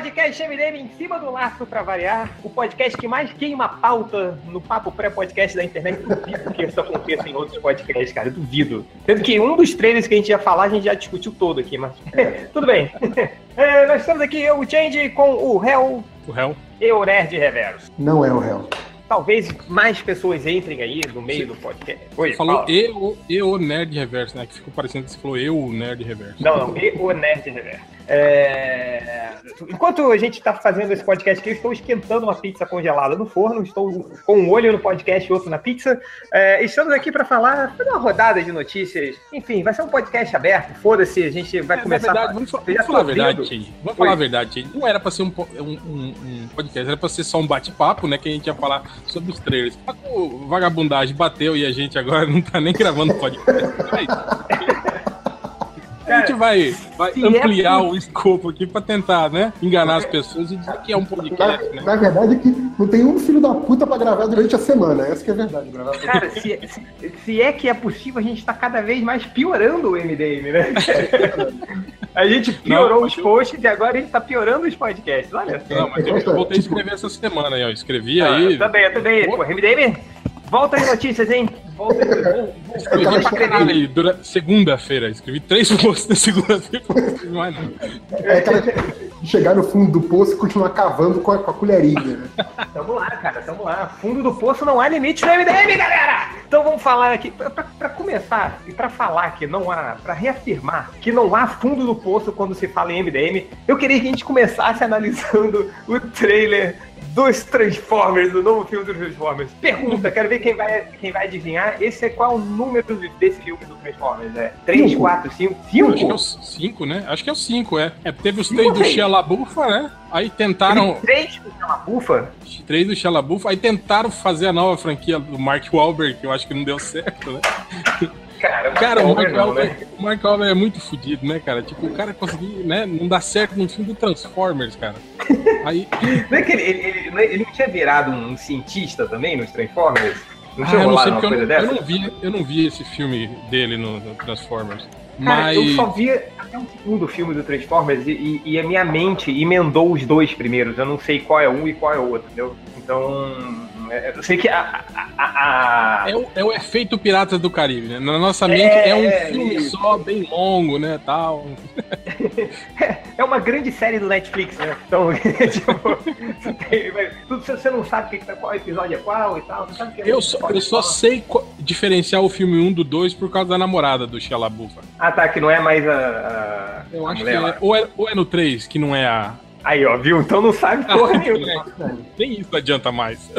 podcast MDM em cima do laço para variar. O podcast que mais queima pauta no papo pré-podcast da internet. Duvido que isso aconteça em outros podcasts, cara. Eu duvido. Sendo que um dos trailers que a gente ia falar, a gente já discutiu todo aqui, mas tudo bem. É, nós estamos aqui, eu, o Change, com o Hell. O Hell. E o Nerd Reverso. Não é o Hell talvez mais pessoas entrem aí no meio do podcast. Oi, falou eu, eu Nerd Reverso, né? Que ficou parecendo que você falou eu Nerd Reverso. Não, não, eu Nerd Reverso. É... Enquanto a gente está fazendo esse podcast aqui, eu estou esquentando uma pizza congelada no forno, estou com um olho no podcast e outro na pizza. É, estamos aqui para falar, fazer uma rodada de notícias. Enfim, vai ser um podcast aberto, foda-se, a gente vai é, começar. Verdade, vamos, vamos falar a verdade, Tid. Vamos falar a verdade. Não era para ser um, um, um, podcast, era para ser só um bate-papo, né? Que a gente ia falar sobre os trailers. O vagabundagem bateu e a gente agora não tá nem gravando podcast. É a gente vai, vai é ampliar é... o escopo aqui pra tentar, né? Enganar as pessoas e dizer que é um podcast, na, né? Na verdade é que não tem um filho da puta pra gravar durante a semana. Essa que é a verdade. Gravar Cara, se, se, se, é que é possível, a gente tá cada vez mais piorando o MDM, né? A gente piorou não, os posts eu... e agora a gente tá piorando os podcasts. Olha só. Não, mas eu voltei a escrever essa semana aí, ó. Escrevi ah, aí. Também, também. Pô, MDM, volta aí notícias, hein? Volta aí. Escrevi durante segunda-feira. Escrevi três posts na segunda-feira. É aquela chegar no fundo do poço e continuar cavando com a, com a colherinha. Né? Tamo lá, cara, tamo lá. Fundo do poço não há limite no MDM, galera! Então vamos falar aqui, pra, pra, pra começar e pra falar que não há, pra reafirmar que não há fundo do poço quando se fala em MDM, eu queria que a gente começasse analisando o trailer dos Transformers, do novo filme dos Transformers. Pergunta, quero ver quem vai, quem vai adivinhar. Esse é qual o número desse filme do Transformers? É 3, 4, 5? 5? Acho que é o 5, né? Acho que é o 5, é. é teve os três do Shia LaBeouf, né? Aí tentaram. Três do Shia LaBeouf? Três do Shia LaBeouf. Aí tentaram fazer a nova franquia do Mark Wahlberg, que eu acho que não deu certo, né? Cara, cara o, Mark não, né? o Mark Wahlberg é muito fodido, né, cara? Tipo, o cara conseguiu, né? Não dá certo no filme do Transformers, cara. Aí... não é que ele, ele, ele, ele não tinha virado um cientista também nos Transformers? Não tinha ah, eu não sei porque eu não, eu não, vi, eu não vi esse filme dele no, no Transformers. Cara, mas... eu só vi até o segundo filme do Transformers e, e, e, a minha mente emendou os dois primeiros. Eu não sei qual é um e qual é o outro, entendeu? Então, eu sei que a. a, a... É, o, é, o, efeito Piratas do Caribe, né? Na nossa mente é, é um filme só, bem longo, né? Tal. É uma grande série do Netflix, né? Então, tipo, tudo você não sabe que, qual episódio é qual e tal. É eu, só, eu só sei diferenciar o filme 1 do 2 por causa da namorada do LaBeouf. Ah, tá, que não é mais a. eu acho que é, ou, é, ou é no 3, que não é a, Aí, ó, viu? Então não sabe porra nenhuma. Nem isso adianta mais.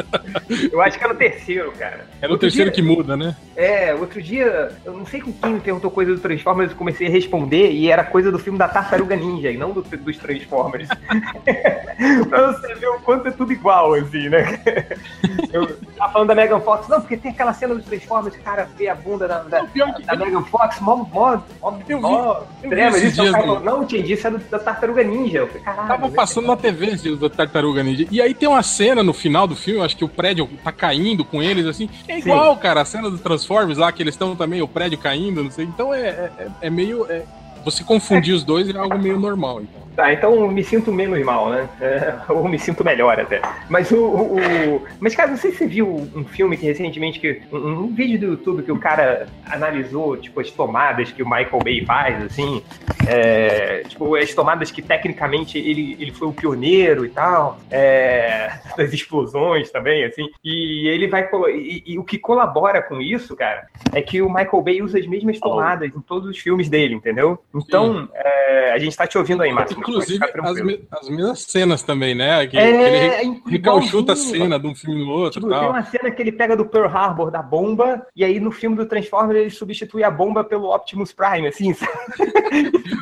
Eu acho que é no terceiro, cara. É no outro terceiro dia, que muda, né? É, outro dia, eu não sei com quem me perguntou coisa do Transformers, eu comecei a responder e era coisa do filme da Tartaruga Ninja e não do, dos Transformers. pra você ver o quanto é tudo igual, assim, né? Eu tava falando da Megan Fox, não, porque tem aquela cena dos Transformers, cara, vê a bunda da, da, da Megan Fox, mó, mó, mó, eu mó vi, treva. Isso, no... Não, tinha disso, é da Tartaruga Ninja. Eu falei, caralho passando na TV do Tartaruga Ninja. E aí tem uma cena no final do filme, acho que o prédio tá caindo com eles, assim. É igual, Sim. cara, a cena do Transformers lá, que eles estão também, o prédio caindo, não sei. Então é, é, é meio. É, você confundir os dois é algo meio normal. Então. Tá, então me sinto menos mal, né? É, ou me sinto melhor até. Mas o, o, o, Mas, cara, não sei se você viu um filme que recentemente, que, um, um, vídeo do YouTube que o cara analisou, tipo, as tomadas que o Michael Bay faz, assim. É, tipo, as tomadas que tecnicamente ele, ele foi o pioneiro e tal. É, das explosões também, assim. E ele vai. E, e, o que colabora com isso, cara, é que o Michael Bay usa as mesmas tomadas oh. em todos os filmes dele, entendeu? Então, é, a gente tá te ouvindo aí, Márcio. Inclusive, as, me, as mesmas cenas também, né? Que, é, ele recalchuta a cena de um filme no outro. Tipo, tal. Tem uma cena que ele pega do Pearl Harbor, da bomba, e aí no filme do Transformers ele substitui a bomba pelo Optimus Prime, assim, sabe?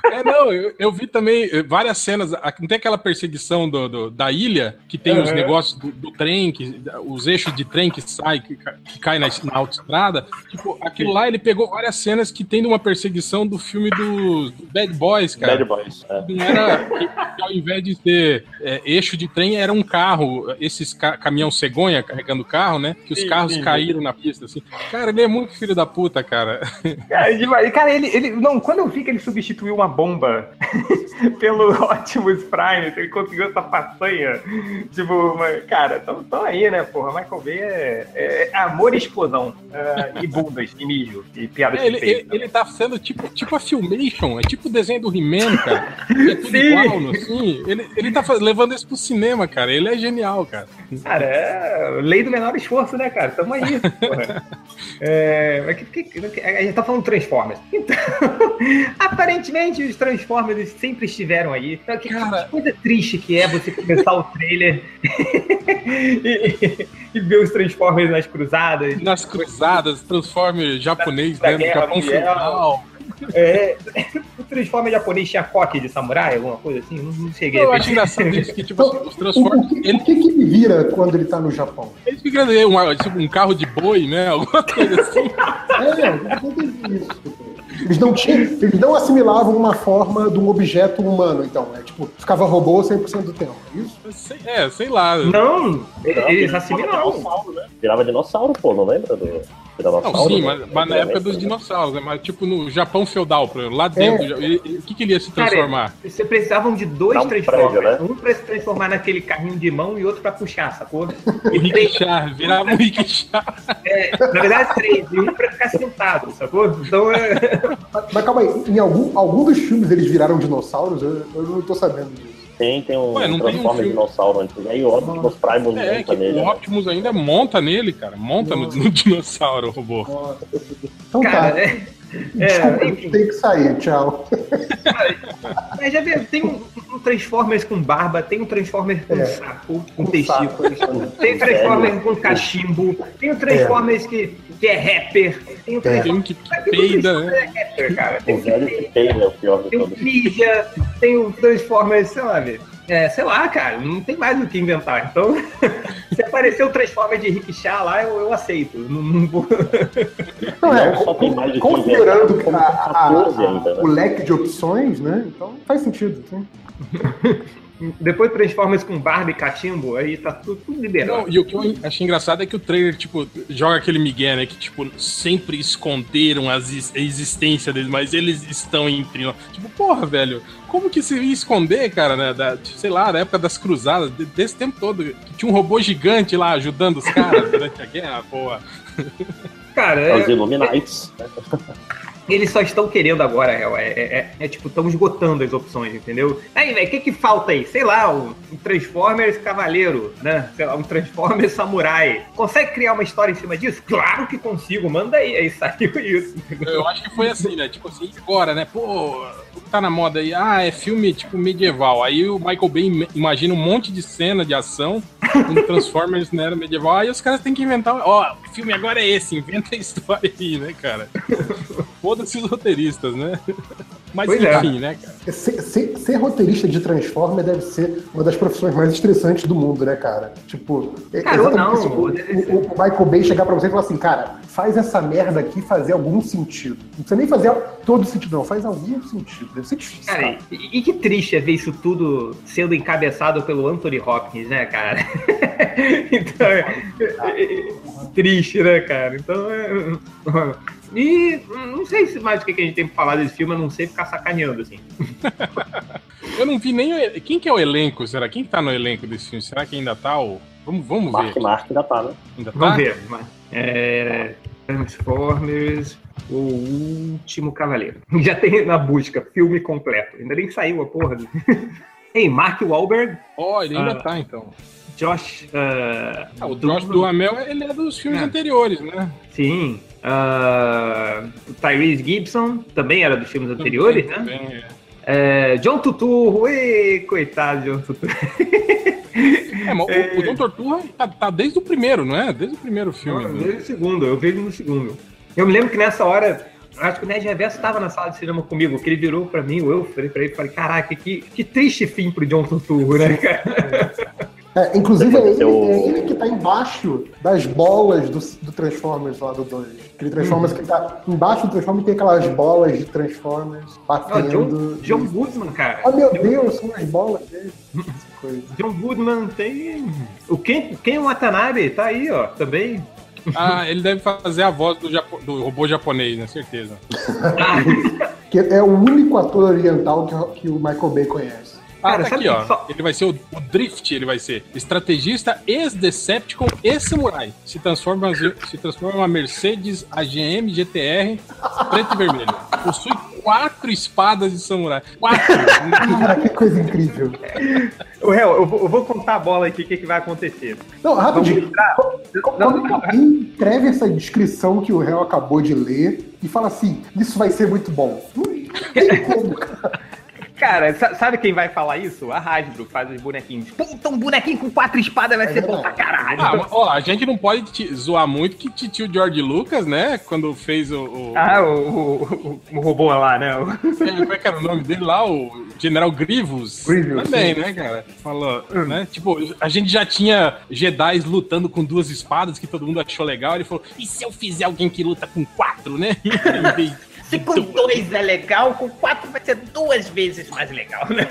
É, não, eu, eu, vi também eh, várias cenas. Não tem aquela perseguição do, do da ilha, que tem uhum. os negócios do, do, trem, que, os eixos de trem que sai, que, que cai na, na autoestrada. Tipo, aquilo lá ele pegou várias cenas que tem de uma perseguição do filme do, do Bad Boys, cara. Bad Boys. É. Não era que, que, ao invés de ter é, eixo de trem, era um carro, esses ca caminhão cegonha carregando carro, né? Que os sim, carros sim, caíram sim. na pista, assim. Cara, ele é muito filho da puta, cara. Cara, cara ele, ele. Não, quando eu vi que ele substituiu uma bomba pelo Optimus Prime, ele conseguiu essa façanha. Tipo, cara, tão, tão aí, né, porra? Michael Bay é, é, é amor e explosão. Uh, e bundas, e mijo, e piadas é, ele, ele, ele, tá sendo tipo, tipo a Filmation, é tipo o desenho do He-Man, cara. É tudo Sim. igual, assim. Ele, ele tá levando isso pro cinema, cara. Ele é genial, cara. Cara, é lei do menor esforço, né, cara? Tamo aí, porra. É, a gente tá falando Transformers. Então, aparentemente os Transformers sempre estiveram aí. Então, que, Cara... que coisa triste que é você começar o trailer e, e, ver os Transformers nas cruzadas. Nas cruzadas, Transformers japonês, né? No Japão final. É, o Transformer japonês tinha coque de samurai, alguma coisa assim? Não, não cheguei. Eu acho engraçado isso, que tipo, os Transformers. O, o, ele... o que, que ele vira quando ele tá no Japão? Ele fica um, tipo, um carro de boi, né? Alguma coisa assim. é, isso. Eles não, tinham, eles não assimilavam uma forma de um objeto humano, então. É tipo, ficava robô 100% do tempo. É isso? É, sei lá. Não, eles assimilavam. Né? Virava dinossauro, pô, não lembra do. Não, sim, mas, mas na época dos dinossauros, né? Mas tipo no Japão feudal, lá dentro, é. o que, que ele ia se transformar? Cara, você precisavam de dois um transformers. Prédio, né? Um pra se transformar naquele carrinho de mão e outro pra puxar, sacou? O rickshaw, virava um rickshaw. É, na verdade, três, e um pra ficar sentado, sacou? Então é. Mas, mas calma aí, em algum, algum dos filmes eles viraram dinossauros? Eu, eu não tô sabendo disso. Tem, tem um Ué, Transformer um dinossauro antes. Aí o Optimus Primus é, monta nele. O né? Optimus né? ainda monta nele, cara. Monta no, no, dinossauro, o robô. Então cara, tá. É... É, tem que sair, tchau. Mas já viu, tem um, um, Transformers com barba, tem um Transformers com é. saco, com, com testículos, tem um Transformers com cachimbo, tem um Transformers é. que, que é rapper, tem um Transformers que, que peida, né? É rapper, cara. Tem o velho que peida é o pior de Tem um Ninja, tem um Transformers, sei lá, velho. É, sei lá, cara, não tem mais o que inventar. Então, se aparecer o Transformer de Rickshaw lá, eu, eu aceito. Não, não vou. Não, é, só tem mais de considerando que a, a, a, né? o leque de opções, né? Então faz sentido. Sim. Depois Transformers com Barbie e Catimbo, aí tá tudo, tudo liberado. Não, e o que eu achei engraçado é que o trailer, tipo, joga aquele migué, né? Que, tipo, sempre esconderam a existência deles, mas eles estão entre nós. Tipo, porra, velho, como que se ia esconder, cara, né? Da, sei lá, da época das cruzadas, desse tempo todo, que tinha um robô gigante lá ajudando os caras durante a guerra, porra. Cara, é... Os Illuminates. Eles só estão querendo agora, é, é, é, é tipo, estão esgotando as opções, entendeu? Aí, velho, o que que falta aí? Sei lá, um, um Transformers Cavaleiro, né? Sei lá, um Transformers Samurai. Consegue criar uma história em cima disso? Claro que consigo, manda aí. Aí saiu isso. Entendeu? Eu acho que foi assim, né? Tipo assim, agora, né? Pô, tá na moda aí, ah, é filme tipo medieval. Aí o Michael Bay imagina um monte de cena de ação no Transformers na era medieval. Aí os caras têm que inventar, ó, o filme agora é esse, inventa a história aí, né, cara? Foda-se os roteiristas, né? Mas pois é. enfim, é. né, cara? Ser, ser, ser, roteirista de Transformer deve ser uma das profissões mais estressantes do mundo, né, cara? Tipo, é cara, não, assim, o, o, o, Michael Bay chegar pra você e falar assim, cara, faz essa merda aqui fazer algum sentido. Não precisa nem fazer todo sentido, não, faz algum sentido. Deve ser difícil. Cara, cara. E, e, que triste é ver isso tudo sendo encabeçado pelo Anthony Hopkins, né, cara? então, é, é, triste, né, cara? Então, e não sei se mais o que a gente tem pra falar desse filme, eu não sei ficar sacaneando, assim. eu não vi nem. O... Quem que é o elenco? Será? Quem tá no elenco desse filme? Será que ainda tá o. Vamos, vamos Mark, ver. Mark ainda tá, né? Ainda vamos tá? ver. É... Transformers, o último cavaleiro. Já tem na busca, filme completo. Ainda nem saiu a porra. Do... Ei, Mark Wahlberg. Ó, oh, ele ainda ah, tá, então. Josh. Uh, ah, o Josh do Amel, ele é dos filmes é. anteriores, né? Sim. Uh, Tyrese Gibson também era dos filmes anteriores, né? também? É. É, John Tuturro, ui, coitado de John Tuturro. É, mas é... o, o John Torturra tá, tá, desde o primeiro, não é? Desde o primeiro filme. Não, né? Desde o segundo, eu vejo no segundo. Eu me lembro que nessa hora, acho que o Ned Reverso estava na sala de cinema comigo, que ele virou pra mim, eu falei pra ele, falei, caraca, que, que triste fim pro John Tuturro, né, cara? É, inclusive é ele, é ele, que tá embaixo das bolas do, do Transformers lá do 2. Aquele Transformers hum. que tá embaixo do Transformers tem aquelas bolas de Transformers batendo. John, John Goodman, cara. Oh meu Deus, são as bolas dele. John Goodman tem. O Ken, Ken Watanabe tá aí, ó, também. Ah, ele deve fazer a voz do, Japo... do robô japonês, né? Certeza. que é o único ator oriental que, que o Michael Bay conhece. Ah, Cara, tá aqui, ó. Só... Ele vai ser o, o, Drift, ele vai ser estrategista, ex-Decepticon e samurai. Se transforma, se transforma uma Mercedes AGM GTR preto e vermelho. Possui quatro espadas de samurai. Quatro! Cara, que coisa incrível. O réu, eu, eu vou contar a bola aqui, o que, que vai acontecer. Não, rapidinho. Quando alguém escreve essa descrição que o réu acabou de ler e fala assim, isso vai ser muito bom. Não tem como, cara. Cara, sabe quem vai falar isso? A Hasbro, que faz os bonequinhos. Puta, um bonequinho com quatro espadas vai é ser bom pra caralho. Ah, ó, a gente não pode te zoar muito que tio George Lucas, né? Quando fez o. o ah, o, o, o, robô lá, né? É, como é que era o nome dele lá? O General Grievous. Grievous. Também, sim. né, cara? Falou, hum. né? Tipo, a gente já tinha Jedi lutando com duas espadas que todo mundo achou legal. Ele falou: e se eu fizer alguém que luta com quatro, né? Se com dois é legal, com quatro vai ser duas vezes mais legal, né?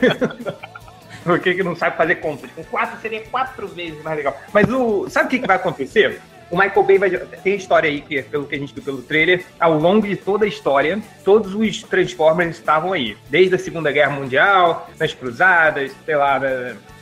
Porque que não sabe fazer contas. Com quatro seria quatro vezes mais legal. Mas o. Sabe o que, que vai acontecer? O Michael Bay vai. Tem história aí, que, pelo que a gente viu pelo trailer, ao longo de toda a história, todos os Transformers estavam aí. Desde a Segunda Guerra Mundial, nas Cruzadas, sei lá,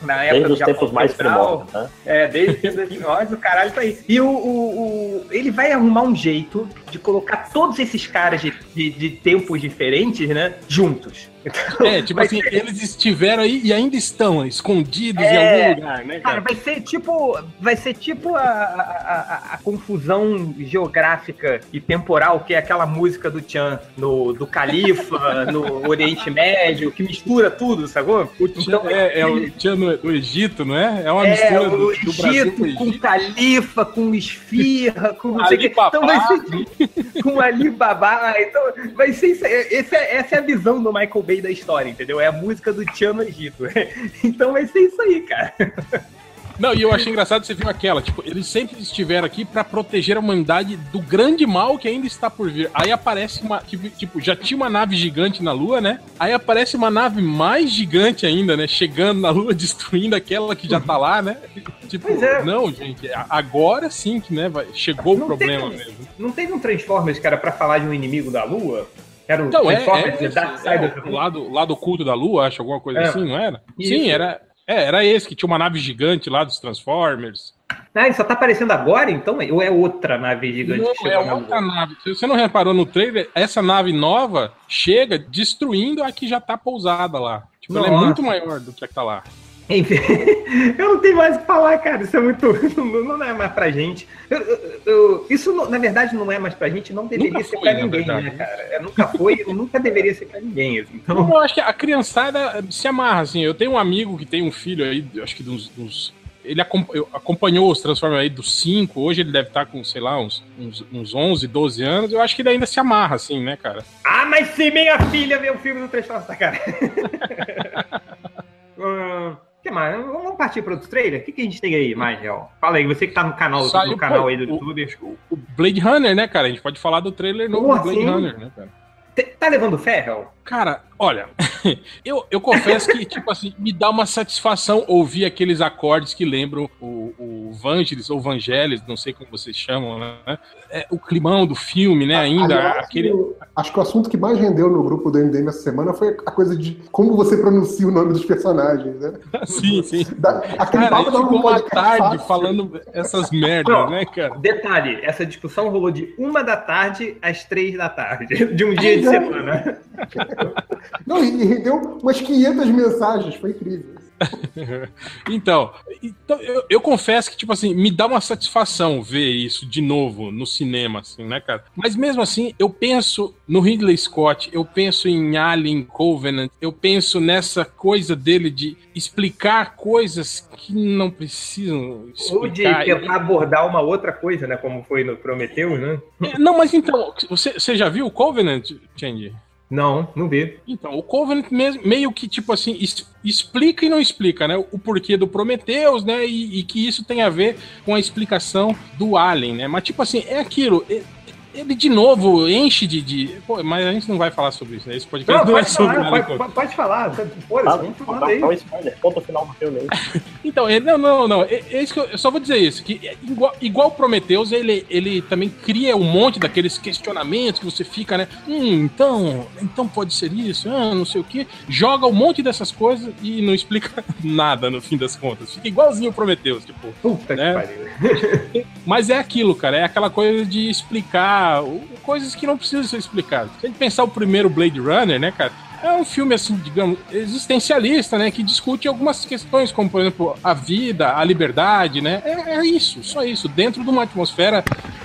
na, época desde os tempos mais primórdios, né? É, desde os tempos primórdios, o caralho tá aí. E o, o, o, ele vai arrumar um jeito de colocar todos esses caras de, de, de tempos diferentes, né, juntos. Então, é, tipo assim, ser... eles estiveram aí e ainda estão escondidos é... em algum lugar, né? Cara? cara, vai ser tipo. Vai ser tipo a, a, a, a, confusão geográfica e temporal que é aquela música do Chan no, do Califa, no Oriente Médio, que mistura tudo, sacou? O Chan, então, é, é, o Chan no, Egito, não é? É uma é, mistura do, do Egito, Brasil com, Egito. com Califa, com esfirra, com não sei o que. Então vai ser com Alibaba. Então vai ser isso. Essa, é, essa é a visão do Michael Bay da história, entendeu? É a música do Tchan no Egito. então vai ser isso aí, cara. Não, e eu achei engraçado você viu aquela, tipo, eles sempre estiveram aqui para proteger a humanidade do grande mal que ainda está por vir. Aí aparece uma, tipo, já tinha uma nave gigante na Lua, né? Aí aparece uma nave mais gigante ainda, né? Chegando na Lua, destruindo aquela que já tá lá, né? Tipo, é. não, gente, agora sim que, né, chegou não o problema mesmo. Não teve um Transformers, cara, para falar de um inimigo da Lua? Era o então, é, é, Side é, o lado, lado oculto da Lua, acho, alguma coisa é. assim, não era? Isso. Sim, era, é, era esse, que tinha uma nave gigante lá dos Transformers. Ah, ele só tá aparecendo agora, então? Ou é outra nave gigante? Não, é outra nave. Se você não reparou no trailer, essa nave nova chega destruindo a que já tá pousada lá. Tipo, ela é muito maior do que a que tá lá. Enfim, eu não tenho mais o que falar, cara. Isso é muito. Não, não é mais pra gente. Eu, eu, eu, isso, na verdade, não é mais pra gente, não deveria nunca ser foi, pra ninguém, verdade, né, cara? É, nunca foi e nunca deveria ser pra ninguém. Assim. Então... Eu acho que a criançada se amarra, assim. Eu tenho um amigo que tem um filho aí, acho que dos. dos ele acompanhou os Transformers aí dos 5, hoje ele deve estar com, sei lá, uns, uns, uns 11, 12 anos. Eu acho que ele ainda se amarra, assim, né, cara? Ah, mas se minha filha vê o filme do Transformers, cara. uh, que mais? Vamos partir para outro trailer? O que, que a gente tem aí mais, Real? Fala aí, você que tá no canal, Saiu, no canal pô, aí do YouTube. O, o, Blade Runner, né, cara? A gente pode falar do trailer novo do Blade Runner, né, cara? Tá levando fé, Real? Cara, olha, eu, eu confesso que, tipo assim, me dá uma satisfação ouvir aqueles acordes que lembram o, o Vangelis ou Vangelis, não sei como vocês chamam, né? É, o climão do filme, né? Ainda Aliás, aquele. acho que o assunto que mais rendeu no grupo do MDM essa semana foi a coisa de como você pronuncia o nome dos personagens, né? sim, sim. Da, aquele cara, ficou uma tarde fácil. falando essas merdas, não, né, cara? Detalhe, essa discussão rolou de uma da tarde às três da tarde, de um dia de semana. Não, e rendeu umas 500 mensagens, foi incrível. então, então eu, eu, confesso que, tipo assim, me dá uma satisfação ver isso de novo no cinema, assim, né, cara? Mas mesmo assim, eu penso no Ridley Scott, eu penso em Alien Covenant, eu penso nessa coisa dele de explicar coisas que não precisam explicar. Ou de tentar abordar uma outra coisa, né? Como foi no Prometheus, né? É, não, mas então, você, você já viu o Covenant, Change? Não, não vi. Então, o Covenant meio que, tipo assim, explica e não explica, né? O porquê do Prometheus, né? E, e, que isso tem a ver com a explicação do Alien, né? Mas, tipo assim, é aquilo. Ele de novo enche de. de... Pô, mas a gente não vai falar sobre isso, né? Esse podcast não, não é sobre falar, pode, pode, falar. Pô, ah, vamos falando aí. Qual spoiler? Conta o final do filme aí. então, ele, não, não, não. É, é isso que eu, eu, só vou dizer isso: que igual, igual Prometheus, ele, ele também cria um monte daqueles questionamentos que você fica, né? Hum, então, então pode ser isso, ah, não sei o quê. Joga um monte dessas coisas e não explica nada no fim das contas. Fica igualzinho o Prometheus, tipo. Puta né? que pariu. Mas é aquilo, cara. É aquela coisa de explicar coisas que não precisam ser explicadas. Se a gente pensar o primeiro Blade Runner, né, cara? É um filme, assim, digamos, existencialista, né? Que discute algumas questões, como, por exemplo, a vida, a liberdade, né? É, é, isso, só isso. Dentro de uma atmosfera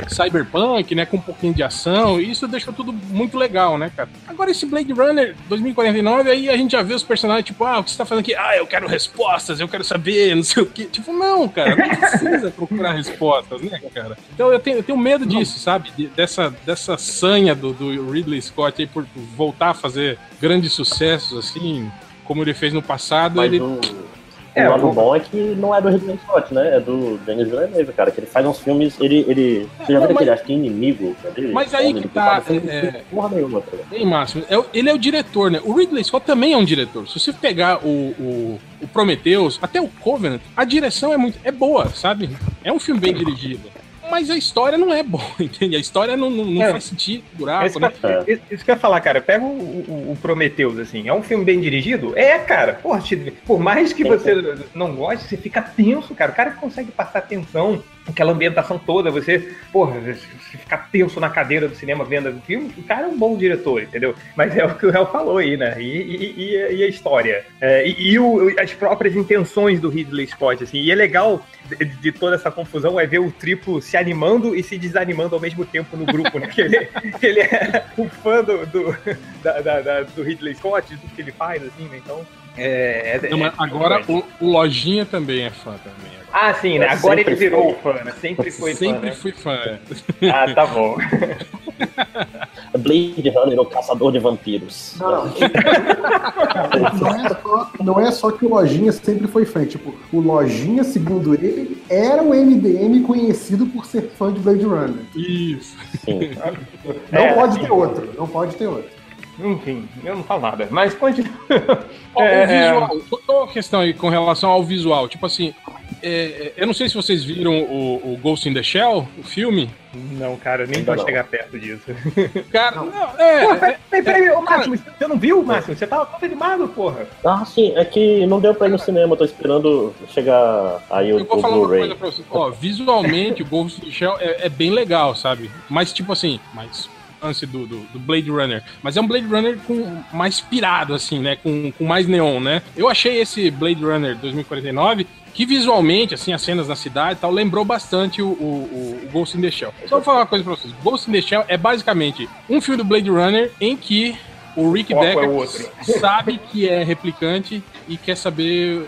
cyberpunk, né? Com um pouquinho de ação. E isso deixou tudo muito legal, né, cara? Agora, esse Blade Runner 2049, aí a gente já vê os personagens, tipo, ah, o que você tá fazendo aqui? Ah, eu quero respostas, eu quero saber, não sei o quê. Tipo, não, cara, não precisa procurar respostas, né, cara? Então eu tenho, eu tenho medo disso, sabe? De, dessa, dessa sanha do, do Ridley Scott aí por voltar a fazer grandes sucessos, assim, como ele fez no passado. Mas ele... é, o lado bom é que não é do Ridley Scott, né? É do Denis Villeneuve, cara, que ele faz uns filmes, ele... ele você já viu aquele, acho que Inimigo? Dele, mas aí que tá... É... Porra nenhuma, tá Ei, Márcio, é, ele é o diretor, né? O Ridley Scott também é um diretor. Se você pegar o, o, o Prometheus, até o Covenant, a direção é muito... é boa, sabe? É um filme bem dirigido mas a história não é boa, entende? A história não, não, não é. faz sentido, buraco, isso né? Que, isso que eu ia falar, cara. Pega o, o, o, Prometheus, assim. É um filme bem dirigido? É, cara. Porra, por mais que você não goste, você fica tenso, cara. O cara consegue passar tensão aquela ambientação toda, você, porra, você ficar tenso na cadeira do cinema vendo o filme, o cara é um bom diretor, entendeu? Mas é o que o Hel falou aí, né? E, e, e a história. É, e, e o, as próprias intenções do Ridley Scott, assim. E é legal de, de, toda essa confusão é ver o triplo se animando e se desanimando ao mesmo tempo no grupo, né? Que ele, que ele é um fã do, do, da, da, da, do Ridley Scott, do que ele faz, assim, né? Então. É, é, Não, agora o, o, Lojinha também é fã também. Ah, sim, né? Agora ele virou fã, né? Sempre foi fã. Sempre né? fui fã. Ah, tá bom. Blade Runner, o caçador de vampiros. Não, não, é só, não é só que o Lojinha sempre foi fã. Tipo, o Lojinha, segundo ele, era um MDM conhecido por ser fã de Blade Runner. Isso. Sim. Não é, pode ter outro. Não pode ter outro. Enfim, eu não falo nada, mas continua. é, o visual, é... uma questão aí com relação ao visual. Tipo assim, é, eu não sei se vocês viram o, o, Ghost in the Shell, o filme. Não, cara, nem pode chegar perto disso. Cara, não, não é. Pô, peraí, peraí, peraí ô, Máximo, você não viu, Máximo? Você tava todo animado, porra. Ah, sim, é que não deu pra ir no cinema, tô esperando chegar aí o, eu vou falar uma coisa pra você. Ó, visualmente, o Ghost in the Shell é, é bem legal, sabe? Mas, tipo assim, mas lance do, do, do, Blade Runner. Mas é um Blade Runner com mais pirado, assim, né? Com, com mais neon, né? Eu achei esse Blade Runner 2049 que visualmente, assim, as cenas na cidade e tal, lembrou bastante o, o, o, Ghost in the Shell. Só vou falar uma coisa pra vocês. Ghost in the Shell é basicamente um filme do Blade Runner em que o Rick Decker é sabe que é replicante e quer saber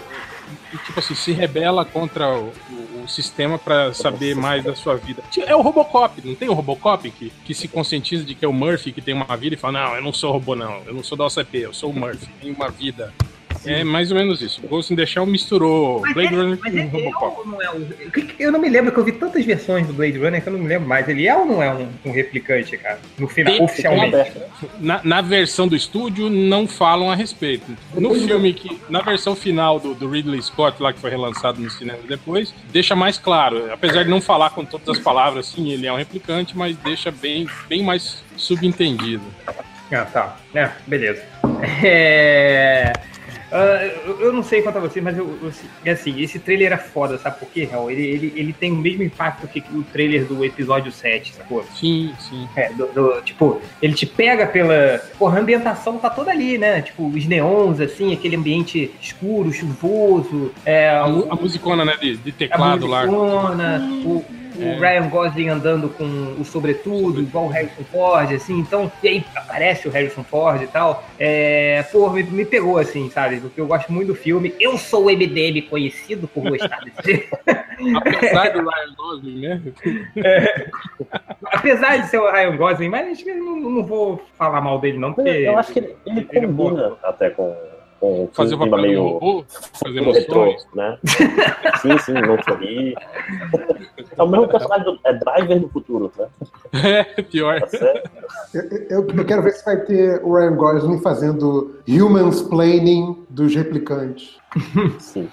e, tipo assim, se rebela contra o, o, o sistema para saber mais da sua vida. É o Robocop, não tem o Robocop que, que se conscientiza de que é o Murphy que tem uma vida e fala: Não, eu não sou robô, não, eu não sou da OCP, eu sou o Murphy, tenho uma vida. É mais ou menos isso. Ghost in the Shell misturou mas Blade ele, Runner com é Robocop. Não é um, eu não me lembro, que eu vi tantas versões do Blade Runner que eu não me lembro mais. Ele é ou não é um, um replicante, cara? No final, tem, oficialmente. Na, na, versão do estúdio, não falam a respeito. No filme, que na versão final do, do Ridley Scott, lá que foi relançado no cinema depois, deixa mais claro. Apesar de não falar com todas as palavras, sim, ele é um replicante, mas deixa bem, bem mais subentendido. Ah, tá. É, beleza. É... Uh, eu não sei quanto a você, mas eu, eu, assim, esse trailer era foda, sabe por quê, Hel? Ele, ele, ele tem o mesmo impacto que o trailer do episódio 7, sacou? Sim, sim. É, do, do, tipo, ele te pega pela. Porra, a ambientação tá toda ali, né? Tipo, os neons, assim, aquele ambiente escuro, chuvoso. É, a, o, a musicona, né? De, de teclado a musicona, lá. O, o é. Ryan Gosling andando com o sobretudo, igual o Harrison Ford, assim, então, e aí aparece o Harrison Ford e tal, é, pô, me, me, pegou, assim, sabe, porque eu gosto muito do filme, eu sou o MDM conhecido por gostar desse filme. Apesar do Ryan Gosling, né? É, apesar de ser o Ryan Gosling, mas não, não vou falar mal dele não, porque... Eu acho que ele, ele combina até com com fazer o papel meio robô, fazer emoções. né? sim, sim, não sorri. É o mesmo personagem do é Driver do futuro, né? É, pior. Tá eu, eu, eu, quero ver se vai ter o Ryan Gosling fazendo humans planning dos replicantes. Sim.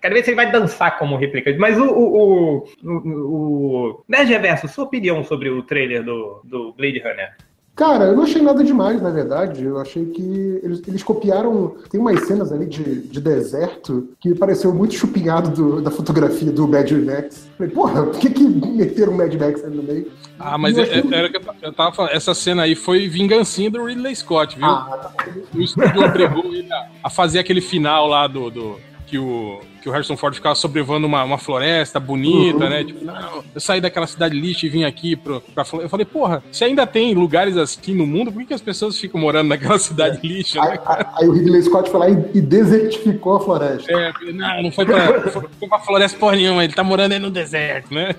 Quero ver se ele vai dançar como replicante. Mas o. o, o, o, o... Nerd Reverso, sua opinião sobre o trailer do, do Blade Runner? Cara, eu não achei nada demais, na verdade. Eu achei que eles, eles copiaram. Tem umas cenas ali de, de deserto que pareceu muito chupinhado do, da fotografia do Mad Max. Falei, porra, por que, que meteram o Mad Max ali no meio? Ah, mas é, é, era que eu tava falando. Essa cena aí foi vingancinha do Ridley Scott, viu? Ah, tá. O estúdio obrigou ele a fazer aquele final lá do, do que o que o Harrison Ford ficava sobrevivendo uma, uma floresta bonita, uhum. né? Tipo, não, eu saí daquela cidade lixo e vim aqui pro, pra floresta. Eu falei, porra, se ainda tem lugares assim no mundo, por que, que as pessoas ficam morando naquela cidade é. lixo, né, aí, aí, o Ridley Scott foi lá e, e desertificou a floresta. É, não, não foi pra, foi, pra floresta porra nenhuma, ele tá morando aí no deserto, né?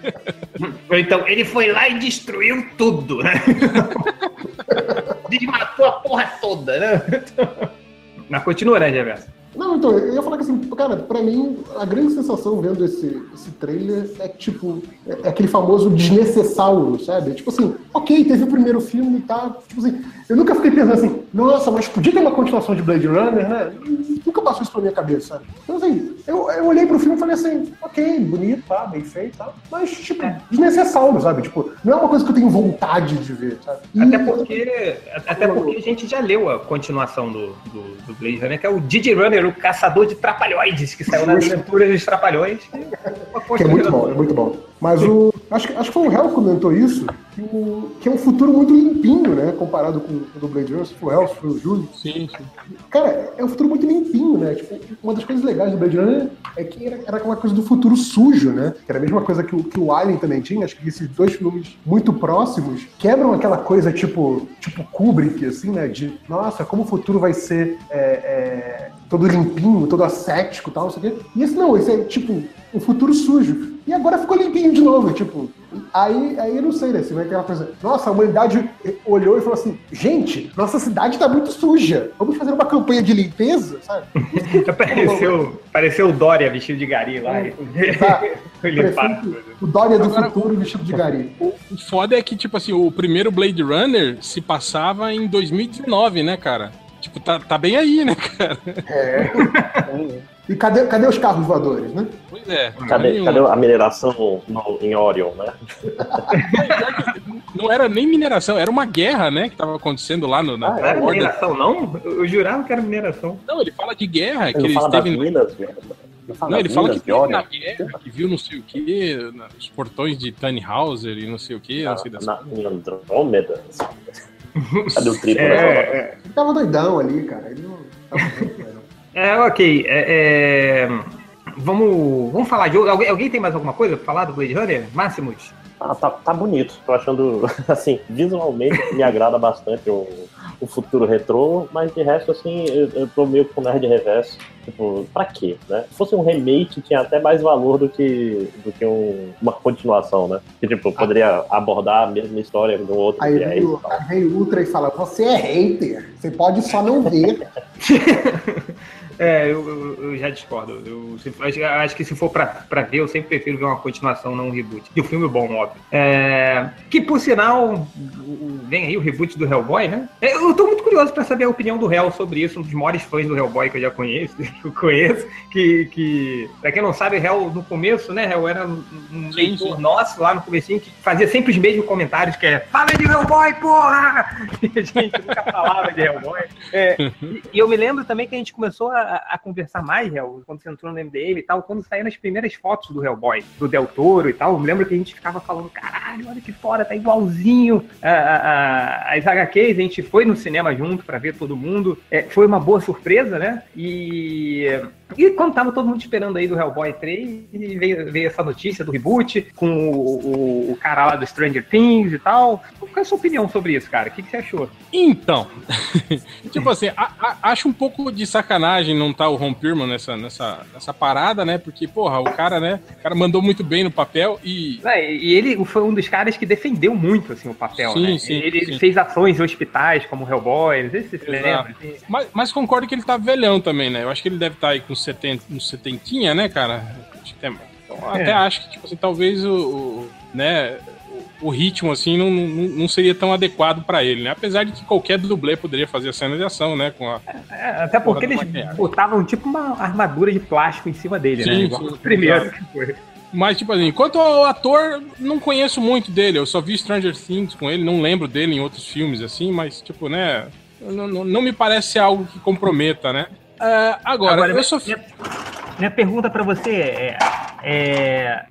Então, ele foi lá e destruiu tudo, né? Desmatou a porra toda, né? Mas continua, né, Jefferson? Não, então, eu ia falar que assim, cara, pra mim, a grande sensação vendo esse, esse trailer é tipo, é, é aquele famoso desnecessário, sabe? Tipo assim, ok, teve o primeiro filme e tá, tipo assim, eu nunca fiquei pensando assim, nossa, mas podia ter uma continuação de Blade Runner, né? Nunca passou isso pela minha cabeça, sabe? Então, assim, eu, eu olhei pro filme e falei assim, ok, bonito, tá, bem feito, tá, mas, tipo, é. desnecessário, sabe? Tipo, não é uma coisa que eu tenho vontade de ver, sabe? E, até porque, até porque a gente já leu a continuação do, do, do Blade Runner, que é o Didi Runner, o caçador de trapalhões, que saiu nas aventuras dos trapalhões. Que é muito bom, é muito bom. Mas o. Acho, acho que foi o Hell que comentou isso, que, o, que é um futuro muito limpinho, né? Comparado com o do Blade Runner. Se foi o Hell, se foi o Júlio. Sim, sim. Cara, é um futuro muito limpinho, né? Tipo, uma das coisas legais do Blade Runner é que era, era aquela coisa do futuro sujo, né? Que era a mesma coisa que o, que o Alien também tinha. Acho que esses dois filmes muito próximos quebram aquela coisa tipo, tipo Kubrick, assim, né? De, nossa, como o futuro vai ser é, é, todo limpinho, todo ascético e tal, não sei o quê. E esse não, esse é tipo um futuro sujo. E agora ficou limpinho de novo, tipo. Aí, aí eu não sei, né? Se vai ter uma coisa. Nossa, a humanidade olhou e falou assim: gente, nossa cidade tá muito suja. Vamos fazer uma campanha de limpeza, sabe? apareceu, apareceu o Dória vestido de gari lá. É, tá. o Dória do Agora, futuro vestido de gari. O, o foda é que, tipo assim, o primeiro Blade Runner se passava em 2019, né, cara? Tipo, tá, tá bem aí, né, cara? É. E cadê, cadê os carros voadores, né? Pois é. Cadê, cadê a mineração no, em Orion, né? não era nem mineração, era uma guerra, né? Que tava acontecendo lá no, na. Ah, era mineração, não? Eu jurava que era mineração. Não, ele fala de guerra. Ele que ele esteve. Minas, não, não ele fala que teve na guerra, que viu não sei o que, os portões de Tannhauser e não sei o que, não sei das na, Em Andrômeda. Cadê o triplo? É, é. Ele tava doidão ali, cara. Ele não tava é, ok. É, é... Vamos, vamos falar de alguém, alguém tem mais alguma coisa pra falar do Blade Runner? Máximos? Ah, tá, tá bonito. Tô achando, assim, visualmente me agrada bastante o, o futuro retrô, mas de resto, assim, eu, eu tô meio com nerd reverso. Tipo, pra quê, né? Se fosse um remake, tinha até mais valor do que, do que um, uma continuação, né? Que, tipo, poderia abordar a mesma história de um outro Aí o, vem Ultra e fala, você é hater, você pode só não ver. É, eu, eu, eu, já discordo. Eu, eu, acho que se for pra, pra ver, eu sempre prefiro ver uma continuação, não um reboot. E o filme bom, óbvio. É, que, por sinal, vem aí o reboot do Hellboy, né? É, eu tô muito curioso pra saber a opinião do Hell sobre isso, um dos maiores fãs do Hellboy que eu já conheço, que eu conheço, que, que pra quem não sabe, Hell, no começo, né, Hell era um, um leitor nosso lá no comecinho, que fazia sempre os mesmos comentários, que é, fala de Hellboy, porra! E a gente nunca falava de Hellboy. É, e, e eu me lembro também que a gente começou a a, conversar mais, Hell, quando você entrou no MDM e tal, quando saíram as primeiras fotos do Hellboy, do Del Toro e tal, eu me lembro que a gente ficava falando, caralho, olha que fora, tá igualzinho a, a, as HQs, a gente foi no cinema junto para ver todo mundo, é, foi uma boa surpresa, né? E E quando tava todo mundo esperando aí do Hellboy 3, veio, veio essa notícia do reboot com o, o, o, cara lá do Stranger Things e tal. Qual é a sua opinião sobre isso, cara? O que, que você achou? Então, tipo assim, a, a, acho um pouco de sacanagem não estar tá o Ron Perlman nessa, nessa, nessa parada, né? Porque, porra, o cara, né? O cara mandou muito bem no papel e. É, e ele foi um dos caras que defendeu muito, assim, o papel, sim, né? Sim, ele, sim. ele fez ações em hospitais, como Hellboy, não sei se você lembra. Assim. Mas, mas concordo que ele tá velhão também, né? Eu acho que ele deve estar tá aí com 70, uns 70, né, cara? Então, é. Até acho que, tipo assim, talvez o, o né, o ritmo, assim, não, não, não seria tão adequado para ele, né? Apesar de que qualquer dublê poderia fazer a cena de ação, né? Com a, é, até porque eles botavam tipo uma armadura de plástico em cima dele, né? sim, né? Igual sim, primeiro que foi. Mas, tipo assim, quanto ao ator, não conheço muito dele. Eu só vi Stranger Things com ele, não lembro dele em outros filmes, assim, mas, tipo, né? Não, não, não me parece algo que comprometa, né? Uh, agora, agora, eu sou. Minha, minha pergunta para você é, é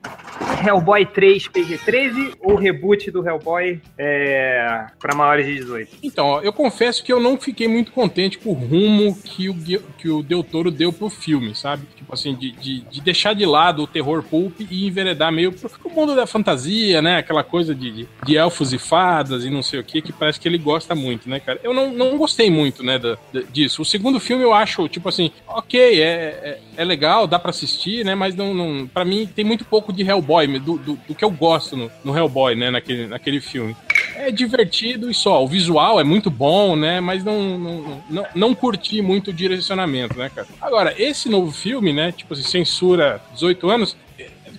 Hellboy 3 PG-13 ou reboot do Hellboy é, para maiores de 18? Então, eu confesso que eu não fiquei muito contente com o rumo que o, que o Del Toro deu pro filme, sabe? Tipo assim, de, de, de deixar de lado o terror pulp e enveredar meio pro, pro mundo da fantasia, né? Aquela coisa de, de, de, elfos e fadas e não sei o que, que parece que ele gosta muito, né, cara? Eu não, não gostei muito, né, da, disso. O segundo filme eu acho, tipo assim, ok, é, é, é legal, dá para assistir, né? Mas não, não, pra mim tem muito pouco de Hellboy do, do, do, que eu gosto no, no Hellboy, né? Naquele, naquele filme. É divertido e só. O visual é muito bom, né? Mas não, não, não, não curti muito o direcionamento, né, cara? Agora, esse novo filme, né? Tipo assim, censura 18 anos,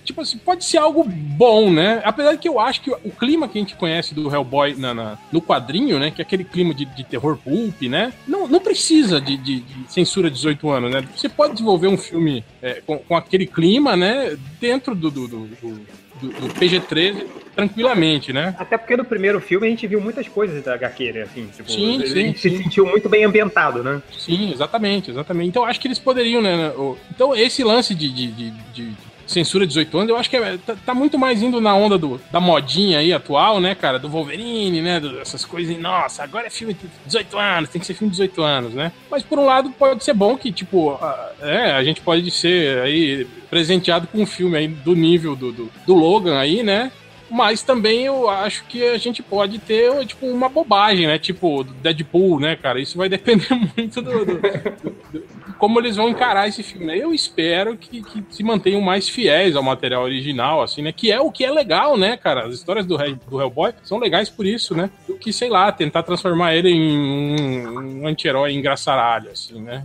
tipo assim, pode ser algo bom, né? Apesar de que eu acho que o clima que a gente conhece do Hellboy na, na no quadrinho, né? Que é aquele clima de, de terror pulp, né? Não, não precisa de, de, de, censura 18 anos, né? Você pode desenvolver um filme é, com, com aquele clima, né? Dentro do, do, do, do, do PG-13 tranquilamente, né? Até porque no primeiro filme a gente viu muitas coisas da HQ, né? Assim, tipo, sim, a gente sim. se sentiu muito bem ambientado, né? Sim, exatamente, exatamente. Então acho que eles poderiam, né? Então esse lance de, de, de, de censura 18 anos, eu acho que é, tá, tá, muito mais indo na onda do, da modinha aí atual, né, cara? Do Wolverine, né? Do, essas coisas, nossa, agora é filme de 18 anos, tem que ser filme de 18 anos, né? Mas por um lado pode ser bom que, tipo, a, é, a gente pode ser aí presenteado com um filme aí do nível do, do, do Logan aí, né? Mas também eu acho que a gente pode ter, tipo, uma bobagem, né? Tipo, Deadpool, né, cara? Isso vai depender muito do, do, do, como eles vão encarar esse filme. Né? Eu espero que, que, se mantenham mais fiéis ao material original, assim, né? Que é o que é legal, né, cara? As histórias do, do Hellboy são legais por isso, né? Do que, sei lá, tentar transformar ele em um, um anti-herói engraçaralho, assim, né?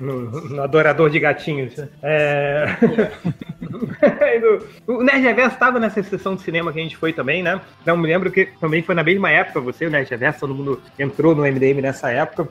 No, no, adorador de gatinhos. Né? É... o Nerd Reverso estava nessa sessão de cinema que a gente foi também, né? Não me lembro que também foi na mesma época, você, o Nerd Reverso, todo mundo entrou no MDM nessa época.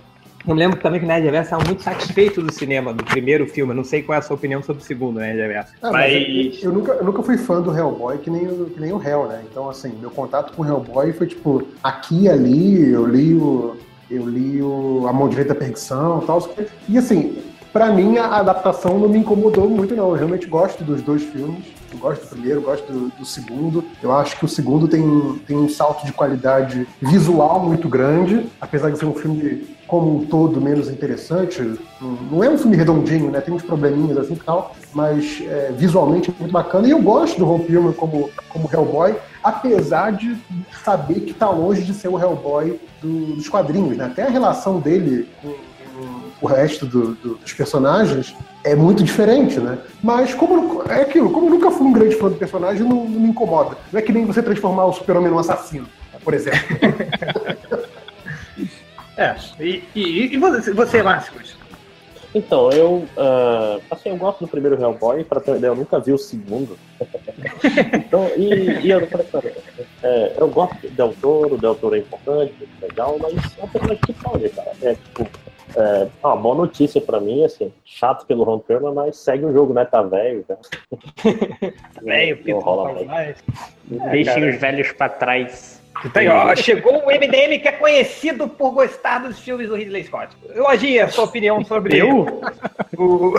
Eu lembro também que o Nerd Reverso estava muito satisfeito do cinema, do primeiro filme. Eu não sei qual é a sua opinião sobre o segundo, Nerd Reverso. Ah, mas... mas... Eu, nunca, eu nunca fui fã do Hellboy, que nem, o, que nem o Hell, né? Então, assim, meu contato com o Hellboy foi tipo, aqui e ali, eu li o. Eu li o A Mão Direita da Perdição e tal. E assim, para mim a adaptação não me incomodou muito, não. Eu realmente gosto dos dois filmes. Eu gosto do primeiro, gosto do, do, segundo. Eu acho que o segundo tem, tem um salto de qualidade visual muito grande, apesar de ser um filme como um todo menos interessante. Não é um filme redondinho, né? Tem uns probleminhas assim e tal, mas é, visualmente é muito bacana. E eu gosto do Ron Perlman como, como Hellboy, apesar de saber que está longe de ser o Hellboy do, dos quadrinhos, né? Até a relação dele com o resto do, do, dos personagens é muito diferente, né? Mas como é aquilo, como eu nunca fui um grande fã do personagem, não, não me incomoda. Não é que nem você transformar o super-homem num assassino, por exemplo. É, e, e, e você, você Márcios? Então, eu, uh, assim, eu gosto do primeiro Hellboy, pra ter uma ideia, eu nunca vi o segundo. então, e, e eu, é, eu gosto do Del Toro, o Del Toro é importante, é legal, mas é um personagem que pode, cara. É, tipo, é, uma boa notícia pra mim, assim, chato pelo Ron Perlman, mas segue o jogo, né? Tá velho, já. velho, não rola mais. Deixem os velhos pra trás. Aí, ó, chegou o MDM que é conhecido por gostar dos filmes do Ridley Scott. Lojinha, sua opinião sobre. Eu? O...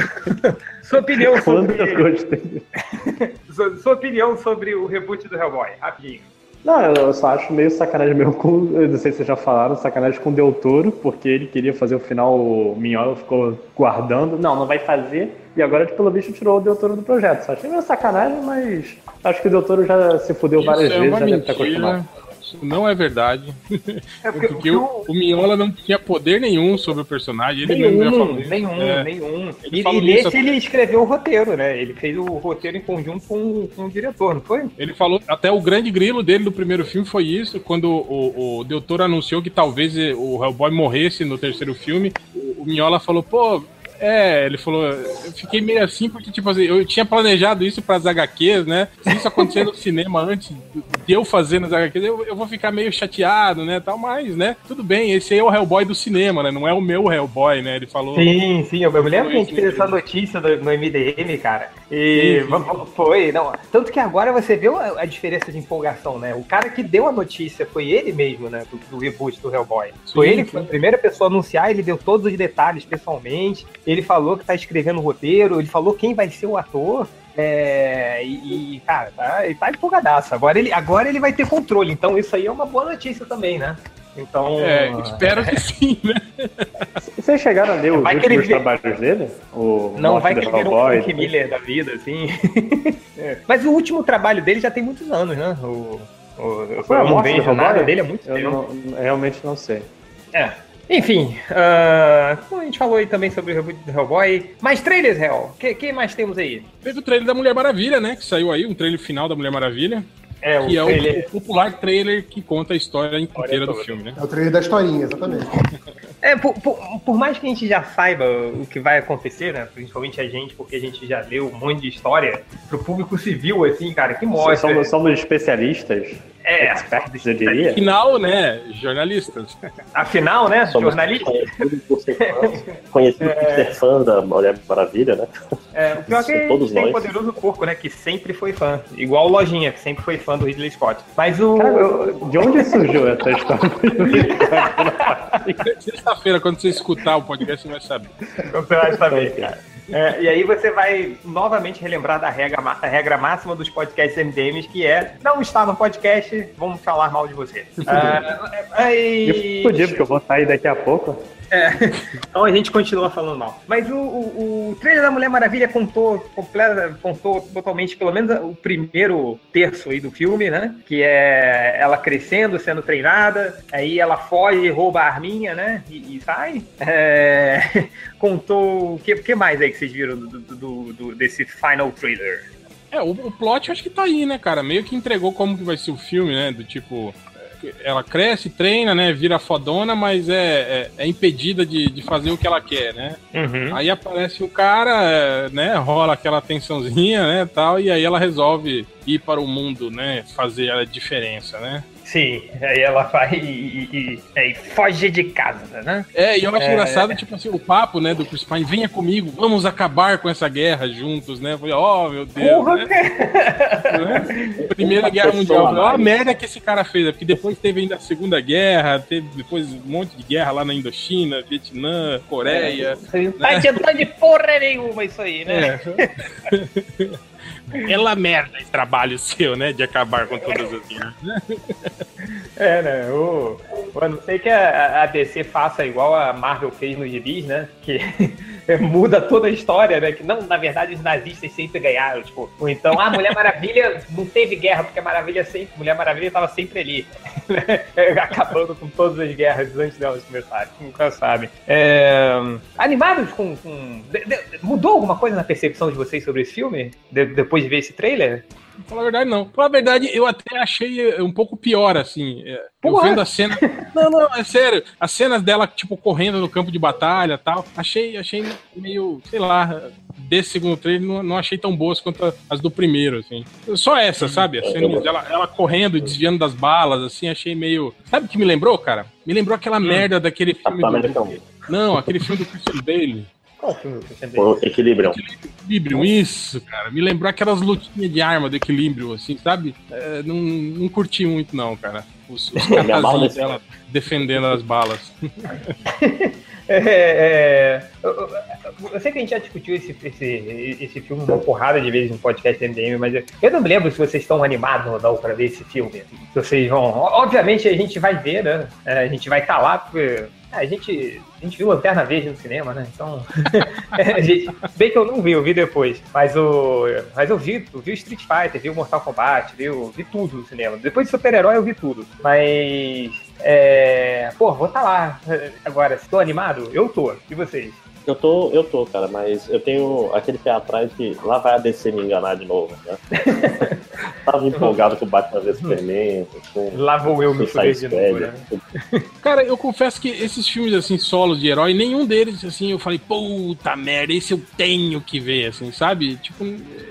sua opinião sobre. Eu sua opinião sobre o reboot do Hellboy, rapidinho. Não, eu só acho meio sacanagem mesmo com. Não sei se vocês já falaram, sacanagem com o Del Toro, porque ele queria fazer o final, o Minhola ficou guardando. Não, não vai fazer, E agora, pelo visto, tirou o Del Toro do projeto. Só achei meio sacanagem, mas acho que o Del Toro já se fudeu Isso várias é vezes, já deve estar mentira. acostumado. Isso não é verdade. É porque, Porque o, o Mignola não tinha poder nenhum sobre o personagem. Ele mesmo já Nenhum, falou isso. nenhum, É. nenhum. Ele E, e nesse ele escreveu o roteiro, né? Ele fez o roteiro em conjunto com, com o diretor, não foi? Ele falou, até o grande grilo dele do primeiro filme foi isso, quando o, o Del Toro anunciou que talvez o Hellboy morresse no terceiro filme, o, o Mignola falou, pô, é, ele falou, eu fiquei meio assim porque, tipo assim, eu tinha planejado isso pras HQs, né? Se isso acontecer no cinema antes de eu fazer nas HQs, eu, eu vou ficar meio chateado, né, tal, mas, né, tudo bem, esse aí é o Hellboy do cinema, né, não é o meu Hellboy, né, ele falou... Sim, sim, eu, eu me lembro que a gente Foi, fez essa notícia no, no MDM, cara. E Sim, sim. foi, não. Tanto que agora você vê a, a diferença de empolgação, né? O cara que deu a notícia foi ele mesmo, né? Do, do reboot do Hellboy. foi Sim, ele que foi a primeira pessoa a anunciar, ele deu todos os detalhes pessoalmente. Ele falou que tá escrevendo o roteiro, ele falou quem vai ser o ator. É, e, e, cara, tá, ele tá empolgadaço. Agora ele, agora ele vai ter controle. Então isso aí é uma boa notícia também, né? Então. É, espero que sim, né? Vocês chegaram a ler os Vai ele últimos vê- trabalhos dele? O Não Morte vai que ele vira um Frank Miller da vida, assim. É. Mas o último trabalho dele já tem muitos anos, né? O, o, eu, eu não morte do vejo nada dele há muito Eu tempo. não- realmente não sei. É. Enfim, ah, como a gente falou aí também sobre o reboot do Hellboy. Mais trailers, Hell. O que, que mais temos aí? Teve o trailer da Mulher Maravilha, né, que saiu aí, um trailer final da Mulher Maravilha, É, que é o, trailer- o popular trailer que conta a história inteira do filme, né? É o trailer da historinha, exatamente. É, por, por, por mais que a gente já saiba o que vai acontecer, né? Principalmente a gente, porque a gente já leu um monte de história, pro público civil, assim, cara, que mostra. Somos, somos especialistas, É, experts, eu diria. Final, né, jornalistas. Afinal, né? Somos jornalista. conhecidos por ser fãs, conhecidos por ser fã da Mulher Maravilha, né? É, o pior é que Todos tem o nós. poderoso porco, né? Que sempre foi fã. Igual o Lojinha, que sempre foi fã do Ridley Scott. Mas o. Cara, eu- de onde surgiu essa história? Sexta-feira, quando você escutar o podcast, você vai saber. Você vai saber, cara. É, e aí você vai novamente relembrar da regra, a regra máxima dos podcasts MDMs, que é não está no podcast, vamos falar mal de você. Ah, é, Eu é, podia, porque eu vou sair daqui a pouco. É, então a gente continua falando mal. Mas o, o, o trailer da Mulher Maravilha contou, completa, contou totalmente, pelo menos o primeiro terço aí do filme, né? Que é ela crescendo, sendo treinada, aí ela foge, rouba a arminha, né? E, e sai. É, contou. O que, que mais aí que vocês viram do, do- do- desse final trailer? É, o, o plot acho que tá aí, né, cara? Meio que entregou como que vai ser o filme, né? Do tipo. Ela cresce, treina, né? Vira fodona, mas é, é, é impedida de, de fazer o que ela quer, né? Uhum. Aí aparece o cara, é, né? Rola aquela tensãozinha, né? Tal, e aí ela resolve ir para o mundo, né? Fazer a diferença, né? Sim, aí ela vai e, e- e- é, e foge de casa, né? É, e eu acho É. engraçado, tipo assim, o papo, né, do Chris Pine, venha comigo, vamos acabar com essa guerra juntos, né? Eu falei, oh, meu Deus, Porra, né? Né? Primeira Guerra Mundial. Olha a mais. merda que esse cara fez, né? porque depois teve ainda a Segunda Guerra, teve depois um monte de guerra lá na Indochina, Vietnã, Coreia. Não tá adiantando de porra nenhuma isso aí, né? É. Ela merda esse trabalho seu, né? De acabar com todas as guerras. É, né? O- a não sei que a, a DC faça igual a Marvel fez no gibis, né? Que muda toda a história, né? Que não, na verdade, os nazistas sempre ganharam. Tipo, ou então, a Mulher Maravilha não teve guerra, porque a Maravilha sempre. Mulher Maravilha estava sempre ali. Acabando com todas as guerras antes delas começarem. Nunca sabe. É, animados com. com- de- de- mudou alguma coisa na percepção de vocês sobre esse filme? De- depois de ver esse trailer? Falar a verdade, não. Falar a verdade, eu até achei eh, um pouco pior, assim. eh, Eu Porra. vendo a cena. Não, não, é sério. As cenas dela, tipo, correndo no campo de batalha e tal. Achei, achei meio, sei lá, desse segundo trailer, não, não achei tão boas quanto as do primeiro, assim. Só essa, sabe? As cenas dela ela correndo, desviando das balas, assim, achei meio. Sabe o que me lembrou, cara? Me lembrou aquela merda daquele filme Capitão do. Americano. Não, aquele filme do Christian Bale. Qual filme que você? O equilíbrio. Equilíbrio, isso, cara. Me lembrou aquelas lutinhas de arma do equilíbrio, assim, sabe? É, não, não curti muito, não, cara. Os, os nesse dela defendendo as balas. É, é, eu, eu, sei que a gente já discutiu esse, esse, esse filme uma porrada de vezes no podcast MDM, mas eu, eu não me lembro se vocês estão animados ou não para ver esse filme. Se vocês vão. Obviamente a gente vai ver, né? É, a gente vai estar tá lá, porque a gente, a gente viu Lanterna Verde no cinema, né? Então, a gente, bem que eu não vi, eu vi depois. Mas, o, mas eu vi, eu vi Street Fighter, vi o Mortal Kombat, vi, vi tudo no cinema. Depois de super-herói eu vi tudo. Mas, é, pô, vou estar tá lá. Agora, estou animado? Eu tô. E vocês? Eu tô, eu tô, cara, mas eu tenho aquele pé atrás que lá vai a DC me enganar de novo, né? Tava empolgado com o Batman vs Superman, com Lá vou eu me fuder de novo, né? Cara, eu confesso que esses filmes, assim, solos de herói, nenhum deles, assim, eu falei, puta merda, esse eu tenho que ver, assim, sabe? Tipo,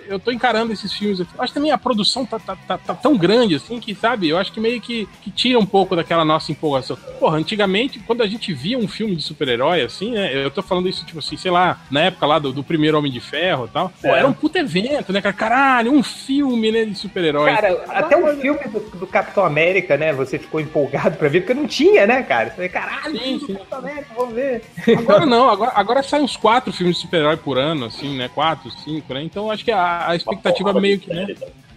eu tô encarando esses filmes. Eu acho que também a produção tá, tá, tá, tá, tão grande, assim, que, sabe? Eu acho que meio que, que tira um pouco daquela nossa empolgação. Porra, antigamente, quando a gente via um filme de super-herói, assim, né? Eu tô falando isso tipo assim, sei lá, na época lá do, do primeiro Homem de Ferro e tal. Pô, é. era um puto evento, né, cara? Caralho, um filme, né, de super-heróis. Cara, até o filme do, do, Capitão América, né, você ficou empolgado pra ver, porque não tinha, né, cara? Você falei, caralho, sim, sim. Capitão América, vamos ver. Agora não, agora, agora saem uns quatro filmes de super-herói por ano, assim, né, quatro, cinco, né? Então acho que a, a expectativa meio que, né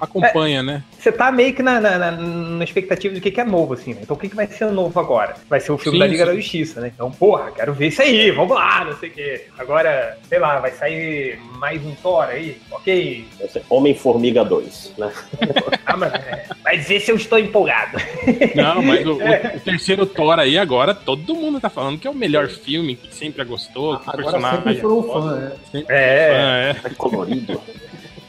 acompanha, é, né? Você tá meio que na, na, na, na expectativa do que, que é novo, assim, né? Então o que, que vai ser novo agora? Vai ser o filme sim, da Liga sim. da Justiça, né? Então, porra, quero ver isso aí, vamos lá, não sei o quê. Agora, sei lá, vai sair mais um Thor aí, ok? Homem-Formiga 2, né? ah, mas, é, mas esse eu estou empolgado. Não, mas o, é. o, terceiro Thor aí agora, todo mundo tá falando que é o melhor filme, que sempre gostou, que agora personagem. Sempre foi um fã, é. Sempre é. Fã, é. é colorido.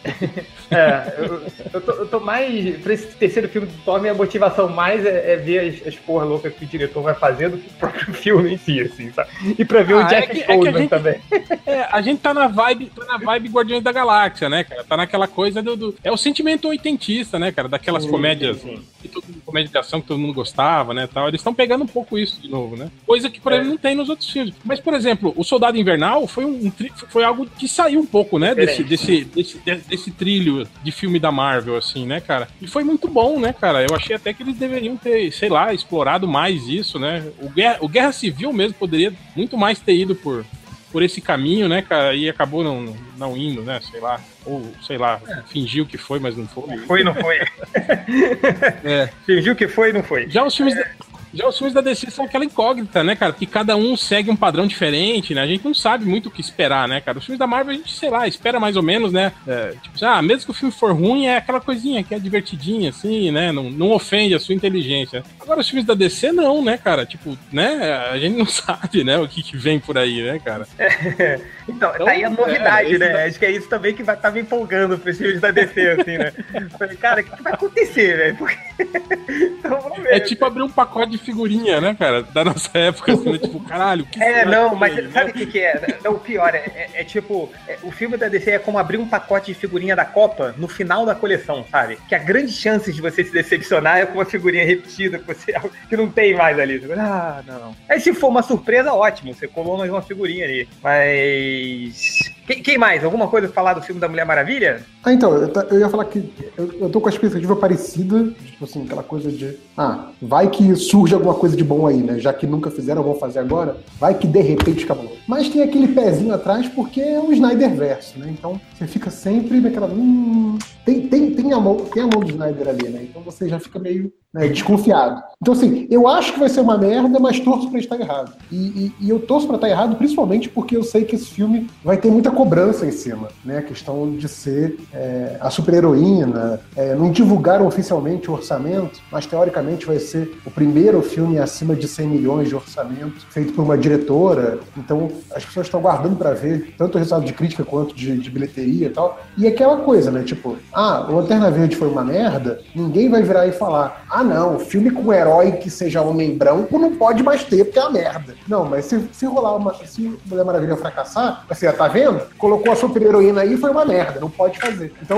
É, eu, eu, tô, eu, tô, mais. Pra esse terceiro filme do Thor, minha motivação mais é, é ver as, as porra loucas que o diretor vai fazendo do que o próprio filme em si, assim, sabe? E pra ver ah, o Jeff é Goldman é gente, também. É, a gente tá na vibe, tá na vibe Guardiões da Galáxia, né, cara? Tá naquela coisa do. do é o sentimento oitentista, né, cara? Daquelas sim, comédias. Sim, sim. comédia de ação que todo mundo gostava, né? Tal. Eles estão pegando um pouco isso de novo, né? Coisa que, por é. exemplo, não tem nos outros filmes. Mas, por exemplo, o Soldado Invernal foi, um, foi algo que saiu um pouco, né? Desse, desse, desse, desse trilho de filme da Marvel, assim, né, cara? E foi muito bom, né, cara? Eu achei até que eles deveriam ter, sei lá, explorado mais isso, né? O Guerra, o Guerra Civil mesmo poderia muito mais ter ido por, por esse caminho, né, cara? E acabou não, não indo, né? Sei lá. Ou, sei lá, é. fingiu que foi, mas não foi. Foi, não foi. é. Fingiu que foi, não foi. Já os filmes. É. Da... Já os filmes da DC são aquela incógnita, né, cara? Que cada um segue um padrão diferente, né? A gente não sabe muito o que esperar, né, cara? Os filmes da Marvel a gente, sei lá, espera mais ou menos, né? É, tipo, ah, mesmo que o filme for ruim, é aquela coisinha que é divertidinha, assim, né? Não, não ofende a sua inteligência. Agora, os filmes da DC, não, né, cara? Tipo, né? A gente não sabe, né, o que, que vem por aí, né, cara? É, então, então, tá aí a então, novidade, é, né? Acho que é isso também que vai tá me empolgando pros filmes da DC, assim, né? Falei, cara, o que, que vai acontecer, velho? Porque... então, vamos ver. É tipo abrir um pacote de figurinha, né, cara? Da nossa época, assim, né? tipo, caralho, que É, não, mas aí, sabe o né? que, que é? Não, o pior, é, é, é tipo, é, o filme da DC é como abrir um pacote de figurinha da Copa no final da coleção, sabe? Que a grande chance de você se decepcionar é com uma figurinha repetida que, você, que não tem mais ali. Ah, não. Aí se for uma surpresa, ótimo, você colou mais uma figurinha ali. Mas mas quem, quem, mais? Alguma coisa pra falar do filme da Mulher Maravilha? Ah, então, eu, eu ia falar que eu, eu tô com a expectativa parecida, tipo assim, aquela coisa de, ah, vai que surge alguma coisa de bom aí, né? Já que nunca fizeram, vão fazer agora, vai que de repente acabou. Mas tem aquele pezinho atrás porque é o Snyder verso, né? Então você fica sempre naquela, hum, tem, tem, tem, a mão, tem a mão do Snyder ali, né? Então você já fica meio né, desconfiado. Então, assim, eu acho que vai ser uma merda, mas torço para estar errado. E, e, e eu torço para estar errado principalmente porque eu sei que esse filme vai ter muita cobrança em cima, né? A questão de ser é, a super-heroína. É, não divulgaram oficialmente o orçamento, mas teoricamente vai ser o primeiro filme acima de 100 milhões de orçamento, feito por uma diretora. Então, as pessoas estão guardando para ver tanto o resultado de crítica quanto de, de bilheteria e tal. E aquela coisa, né? Tipo, ah, o Lanterna Verde foi uma merda, ninguém vai virar e falar, ah, não, filme com um herói que seja homem branco não pode mais ter, porque é uma merda. Não, mas se, se rolar uma. Se Mulher Maravilha fracassar, você já tá vendo? Colocou a super-heroína aí e foi uma merda, não pode fazer. Então,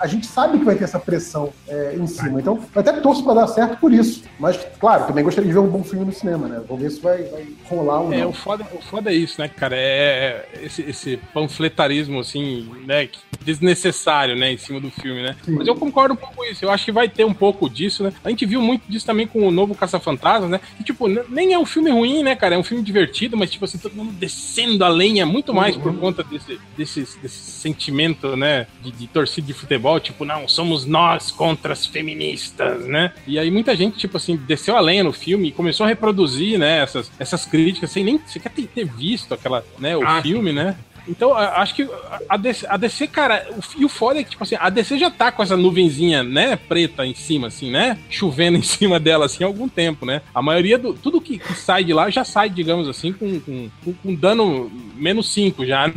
a gente sabe que vai ter essa pressão é, em cima. Então, eu até torço pra dar certo por isso. Mas, claro, também gostaria de ver um bom filme no cinema, né? Vamos ver se vai, vai rolar ou é. O foda, o foda é isso, né, cara? É, é esse, esse panfletarismo, assim, né, desnecessário, né, em cima do filme, né? Sim. Mas eu concordo um pouco com isso. Eu acho que vai ter um pouco disso, né? A gente viu muito disso também com o novo Caça-Fantasmas, né? Que, tipo, nem é um filme ruim, né, cara? É um filme divertido, mas, tipo assim, todo mundo descendo a lenha muito mais por conta desse, desse, desse sentimento, né, de, de torcida de futebol. Tipo, não, somos nós contra as feministas, né? E aí muita gente, tipo assim, desceu a lenha no filme e começou a reproduzir, né, essas, essas críticas sem nem sequer ter, visto aquela, né, o ah, filme, né? Então, acho que a DC, a DC, cara, e o foda é que, tipo assim, a DC já tá com essa nuvenzinha, né, preta em cima, assim, né? Chovendo em cima dela, assim, há algum tempo, né? A maioria do. Tudo que, que sai de lá já sai, digamos assim, com, com, com dano menos 5 já, né?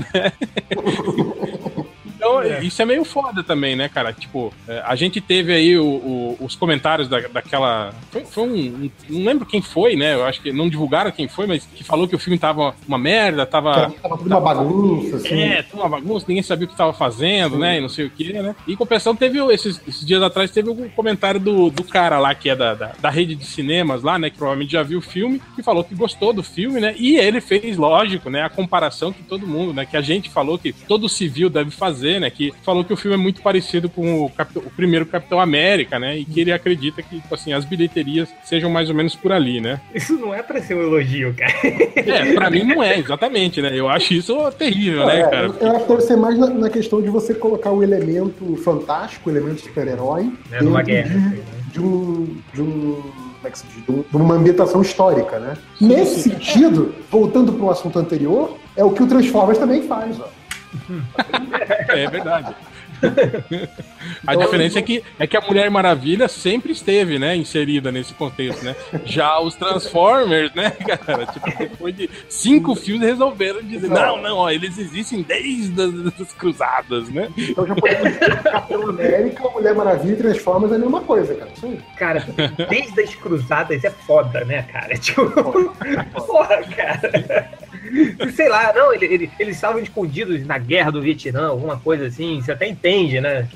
Então, é. isso é meio foda também, né, cara? Tipo, é, a gente teve aí o, o, os comentários da, daquela. Foi, foi um, um, Não lembro quem foi, né? Eu acho que não divulgaram quem foi, mas que falou que o filme tava uma merda, tava. Tava tudo uma bagunça, assim. É, tudo uma bagunça, ninguém sabia o que tava fazendo, Sim. né? E não sei o que, né? E compensação teve esses, esses dias atrás teve um comentário do, do cara lá, que é da, da, da, rede de cinemas lá, né? Que provavelmente já viu o filme, que falou que gostou do filme, né? E ele fez, lógico, né? A comparação que todo mundo, né? Que a gente falou que todo civil deve fazer né? Que falou que o filme é muito parecido com o, Capitão, o primeiro Capitão América, né? E que ele acredita que, tipo assim, as bilheterias sejam mais ou menos por ali, né? Isso não é pra ser um elogio, cara. É, pra mim não é, exatamente, né? Eu acho isso terrível, né, é, cara? Eu acho que deve ser mais na, na, questão de você colocar o elemento fantástico, o elemento super-herói, é, numa guerra. De, assim, né? de um. De um é se diz, de uma ambientação histórica, né? Nesse sentido, voltando para o assunto anterior, é o que o Transformers também faz, ó. É verdade. A diferença é que, é que a Mulher Maravilha sempre esteve, né, inserida nesse contexto, né? Já os Transformers, né, cara? Tipo, depois de cinco filmes resolveram dizer, não, não, ó, eles existem desde as, as cruzadas, né? Então já podemos Capitão América, Mulher Maravilha e Transformers é a mesma coisa, cara. Cara, desde as cruzadas é foda, né, cara? Tipo, porra, cara. Sei lá, não, ele, ele, eles estavam escondidos na guerra do Vietnã, alguma coisa assim, você até entende, né?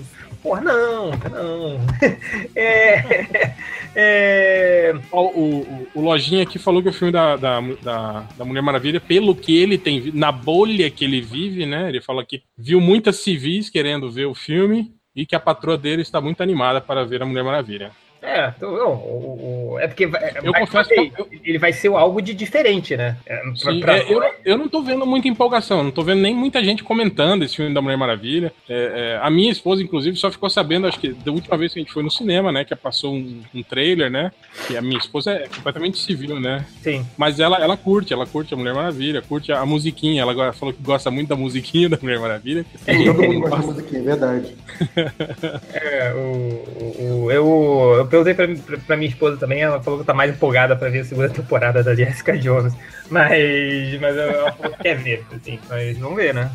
Porra, não, não. É, é... O, o, o, Lojinha aqui falou que o filme da, da, da, da, Mulher Maravilha, pelo que ele tem, na bolha que ele vive, né? Ele falou que viu muitas civis querendo ver o filme e que a patroa dele está muito animada para ver a Mulher Maravilha. É, não, o, o, é porque é, eu confesso que eu, ele vai ser algo de diferente, né? É, sim, pra, é, eu, eu não tô vendo muita empolgação, não tô vendo nem muita gente comentando esse filme da Mulher Maravilha. É, é, a minha esposa, inclusive, só ficou sabendo, acho que da última vez que a gente foi no cinema, né? Que passou um, um trailer, né? Que a minha esposa é completamente civil, né? Sim. Mas ela, ela curte, ela curte a Mulher Maravilha, curte a, a musiquinha. Ela falou que gosta muito da musiquinha da Mulher Maravilha. Sim, todo mundo gosta da musiquinha, é verdade. é, o, o, eu, eu perguntei pra, pra pra minha esposa também, ela falou que tá mais empolgada pra ver a segunda temporada da Jessica Jones. Mas, mas ela falou que quer ver, assim, mas vamos ver, né?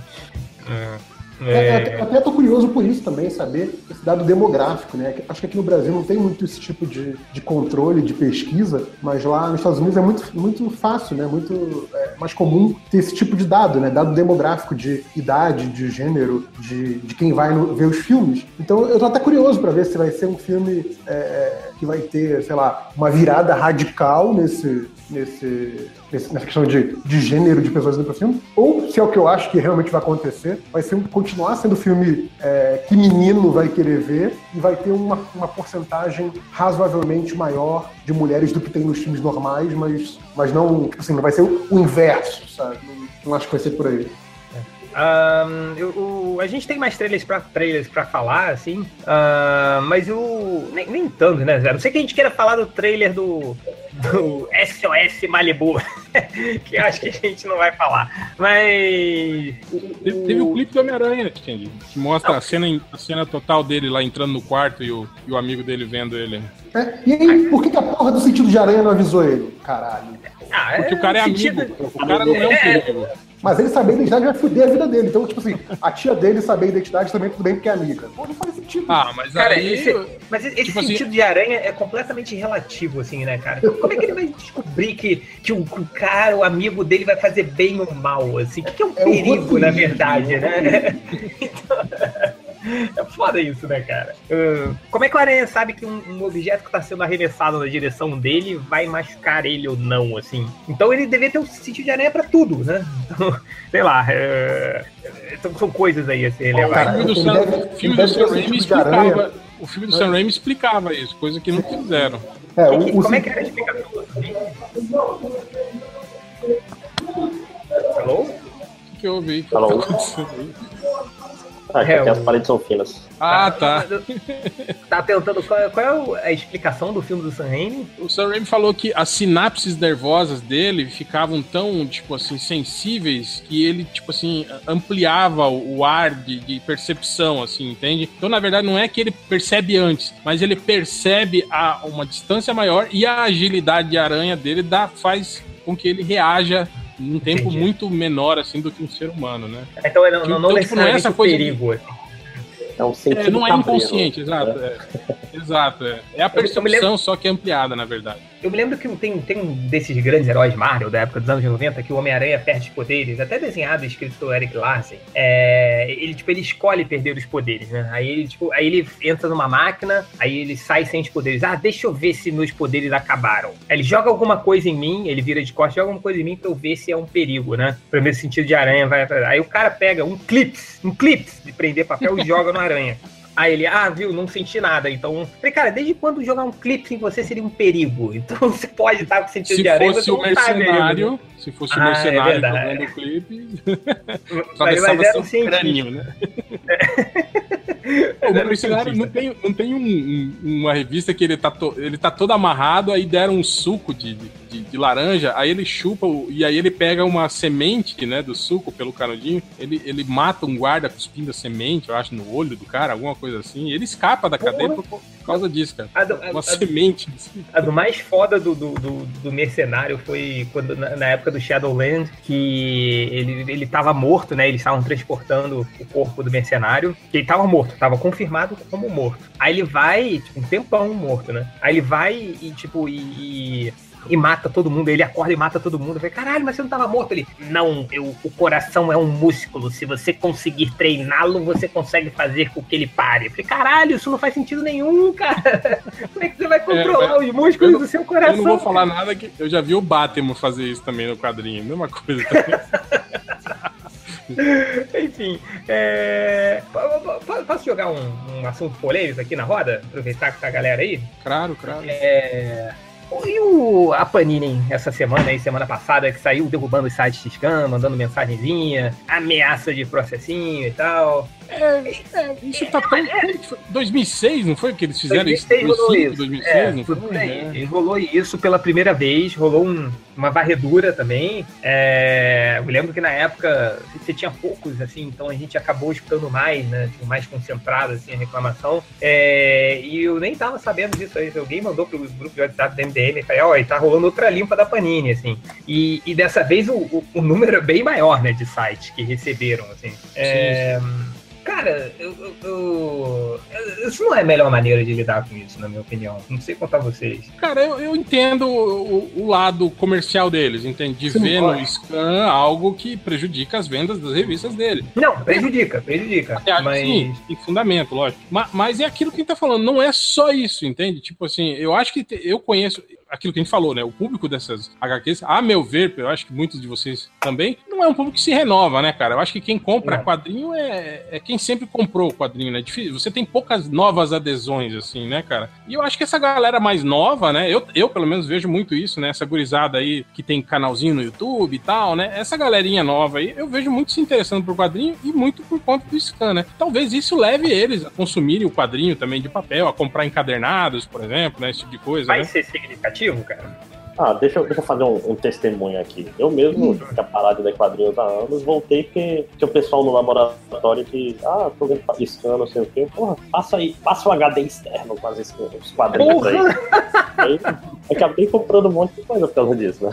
É. É... É, até tô curioso por isso também, saber esse dado demográfico, né? Acho que aqui no Brasil não tem muito esse tipo de, de controle, de pesquisa, mas lá nos Estados Unidos é muito, muito fácil, né? Muito é, mais comum ter esse tipo de dado, né? Dado demográfico de idade, de gênero, de, de quem vai no, ver os filmes. Então eu tô até curioso para ver se vai ser um filme é, que vai ter, sei lá, uma virada radical nesse, nesse, nessa questão de, de gênero de pessoas indo pro filme, ou se é o que eu acho que realmente vai acontecer, vai ser um, continuar sendo filme é, que menino vai querer ver e vai ter uma, uma porcentagem razoavelmente maior de mulheres do que tem nos filmes normais, mas, mas não, assim, não vai ser o, o inverso, sabe? Não, não acho que vai ser por aí. Um, eu, o, a gente tem mais trailers pra, trailers pra falar, assim, uh, mas o. Nem, nem tanto, né, Zé? Não sei que a gente queira falar do trailer do, do SOS Malibu, que eu acho que a gente não vai falar. Mas. Teve, teve o clipe do Homem-Aranha, que mostra a cena, a cena total dele lá entrando no quarto e o, e o amigo dele vendo ele. É, e aí, por que, que a porra do sentido de aranha não avisou ele? Caralho. Ah, Porque é, o cara é sentido... amigo. O cara não é um perigo. Mas ele saber a identidade vai foder a vida dele. Então, tipo assim, a tia dele saber a identidade também tudo bem porque é amiga. Pô, não faz sentido. Ah, mas Cara, aí... esse, mas esse tipo assim- sentido de aranha é completamente relativo, assim, né, cara? Como é que ele vai descobrir que, que o, o cara, o amigo dele, vai fazer bem ou mal, assim? O que que é um É perigo, na verdade, é né? Então, é foda isso, né, cara? Uh, como é que o aranha sabe que um, um objeto que tá sendo arremessado na direção dele vai machucar ele ou não, assim? Então ele deveria ter um sentido de aranha pra tudo, né? Então, sei lá, é, então são coisas aí a ser O levadas. cara, filme do ele Sam, deve- o filme do Sam Raimi explicava. O filme do Sam Raimi explicava isso, coisa que não fizeram. É, Que- o, que- o, como é que era a explicação? Alô? O que, que houve aí? Alô? Tá? Ah, que É, o- as paredes são finas. Ah, tá. Tá perguntando qual, é- qual é a explicação do filme do Sam Raimi? O Sam Raimi falou que as sinapses nervosas dele ficavam tão, tipo assim, sensíveis que ele, tipo assim, ampliava o o ar de, de percepção, assim, entende? Então, na verdade, não é que ele percebe antes, mas ele percebe a uma distância maior e a agilidade de aranha dele dá, faz com que ele reaja num tempo Entendi. muito menor, assim, do que um ser humano, né? Então não, não, não Então, tipo, não é essa coisa de- perigo. assim. É um sentido É, não é cabreiro, inconsciente, exato. né? É, exato, é. É a percepção, lembro- só que ampliada, na verdade. Eu me lembro que tem, tem um desses grandes heróis Marvel da época dos anos 90 que o Homem-Aranha perde os poderes, até desenhado e escrito pelo Eric Larsen. É, ele, tipo, ele escolhe perder os poderes, né? Aí ele, tipo, aí ele entra numa máquina, aí ele sai sem os poderes. Ah, deixa eu ver se meus poderes acabaram. Aí ele joga alguma coisa em mim, ele vira de costas, joga alguma coisa em mim pra eu ver se é um perigo, né? Pra ver se o sentido de aranha vai. Aí o cara pega um clips, um clips de prender papel e joga no aranha. Aí ele, ah, viu, não senti nada. Então, falei, cara, desde quando jogar um clipe em você seria um perigo? Então você pode estar com sentido Se de aranha, fosse você o sabe ainda. mercenário, se fosse o Ah, é mercenário jogando o clipe, Mas, mas era seu um crânio, né? O Era mercenário não tem, não tem um- um- uma revista que ele tá, to- ele tá todo amarrado, aí deram um suco de, de, de laranja, aí ele chupa o- e aí ele pega uma semente né, do suco pelo canudinho, ele, ele mata um guarda cuspindo a semente, eu acho, no olho do cara, alguma coisa assim, e ele escapa da cadeia por, por causa disso, cara. A do, a- Uma a- semente. a do mais foda do, do, do- do mercenário foi quando, na, na época do Shadowland, que ele, ele tava morto, né? Eles estavam transportando o corpo do mercenário, que ele tava morto, tava confirmado como morto. Aí ele vai, tipo, um tempão morto, né? Aí ele vai e, tipo, e. e- e mata todo mundo, ele acorda e mata todo mundo. Eu falei, caralho, mas você não tava morto? Ele, não, eu, o coração é um músculo. Se você conseguir treiná-lo, você consegue fazer com que ele pare. Eu falei, caralho, isso não faz sentido nenhum, cara. Como é que você vai controlar os músculos eu não- do seu Eu coração? não vou falar nada que eu já vi o Batman fazer isso também no quadrinho, mesma coisa. também. Enfim, é... po- po- posso jogar um, um assunto polêmico aqui na roda? Aproveitar que tá a galera aí? claro, claro. É... E o, a Panini essa semana aí, semana passada, que saiu derrubando os sites de scam, mandando mensagenzinha, ameaça de processinho e tal. É, é, isso tá tão. quando que foi? 2006, não foi que eles fizeram 2006 isso? rolou 2005, isso. 2006, É, não foi? aí. É. Rolou isso pela primeira vez, rolou um- uma varredura também. É, eu lembro que na época você tinha poucos, assim, então a gente acabou escutando mais, né? tipo, Mais concentrado, assim, a reclamação. É, e eu nem tava sabendo disso aí. Alguém mandou pro grupo de WhatsApp da MDM e falei, ó, e tá rolando outra limpa da Panini, assim. E, e dessa vez o, o- o número é bem maior, né, de sites que receberam, assim. É, Cara, eu, eu- eu- Isso não é a melhor maneira de lidar com isso, na minha opinião. Não sei contar vocês. Cara, eu, eu entendo o, o lado comercial deles, entende? De Sim, ver claro. no scan algo que prejudica as vendas das revistas dele. Não, prejudica, prejudica. Até mas. Sim, tem fundamento, lógico. Ma- Mas, é aquilo que gente tá falando, não é só isso, entende? Tipo assim, eu acho que te- eu conheço aquilo que a gente falou, né? O público dessas HQs, a meu ver, eu acho que muitos de vocês também, não é um público que se renova, né, cara? Eu acho que quem compra Não. quadrinho é, é quem sempre comprou o quadrinho, né? Difícil, você tem poucas novas adesões, assim, né, cara? E eu acho que essa galera mais nova, né? Eu, eu pelo menos vejo muito isso, né? Essa gurizada aí que tem canalzinho no YouTube e tal, né? Essa galerinha nova aí, eu vejo muito se interessando por quadrinho e muito por conta do scan, né? Talvez isso leve eles a consumirem o quadrinho também de papel, a comprar encadernados, por exemplo, né? Esse tipo de coisa, Vai né? ser significativo, cara? Ah, deixa, eu- deixa eu fazer um, um testemunho aqui. Eu mesmo, tinha parado de ler quadrinhos há anos, voltei porque tinha o pessoal no laboratório que, ah, tô vendo scan, não sei o quê. Porra, passa aí, passa o HD externo com as os quadrinhos aí. aí. Acabei comprando um monte de coisa por causa disso, né?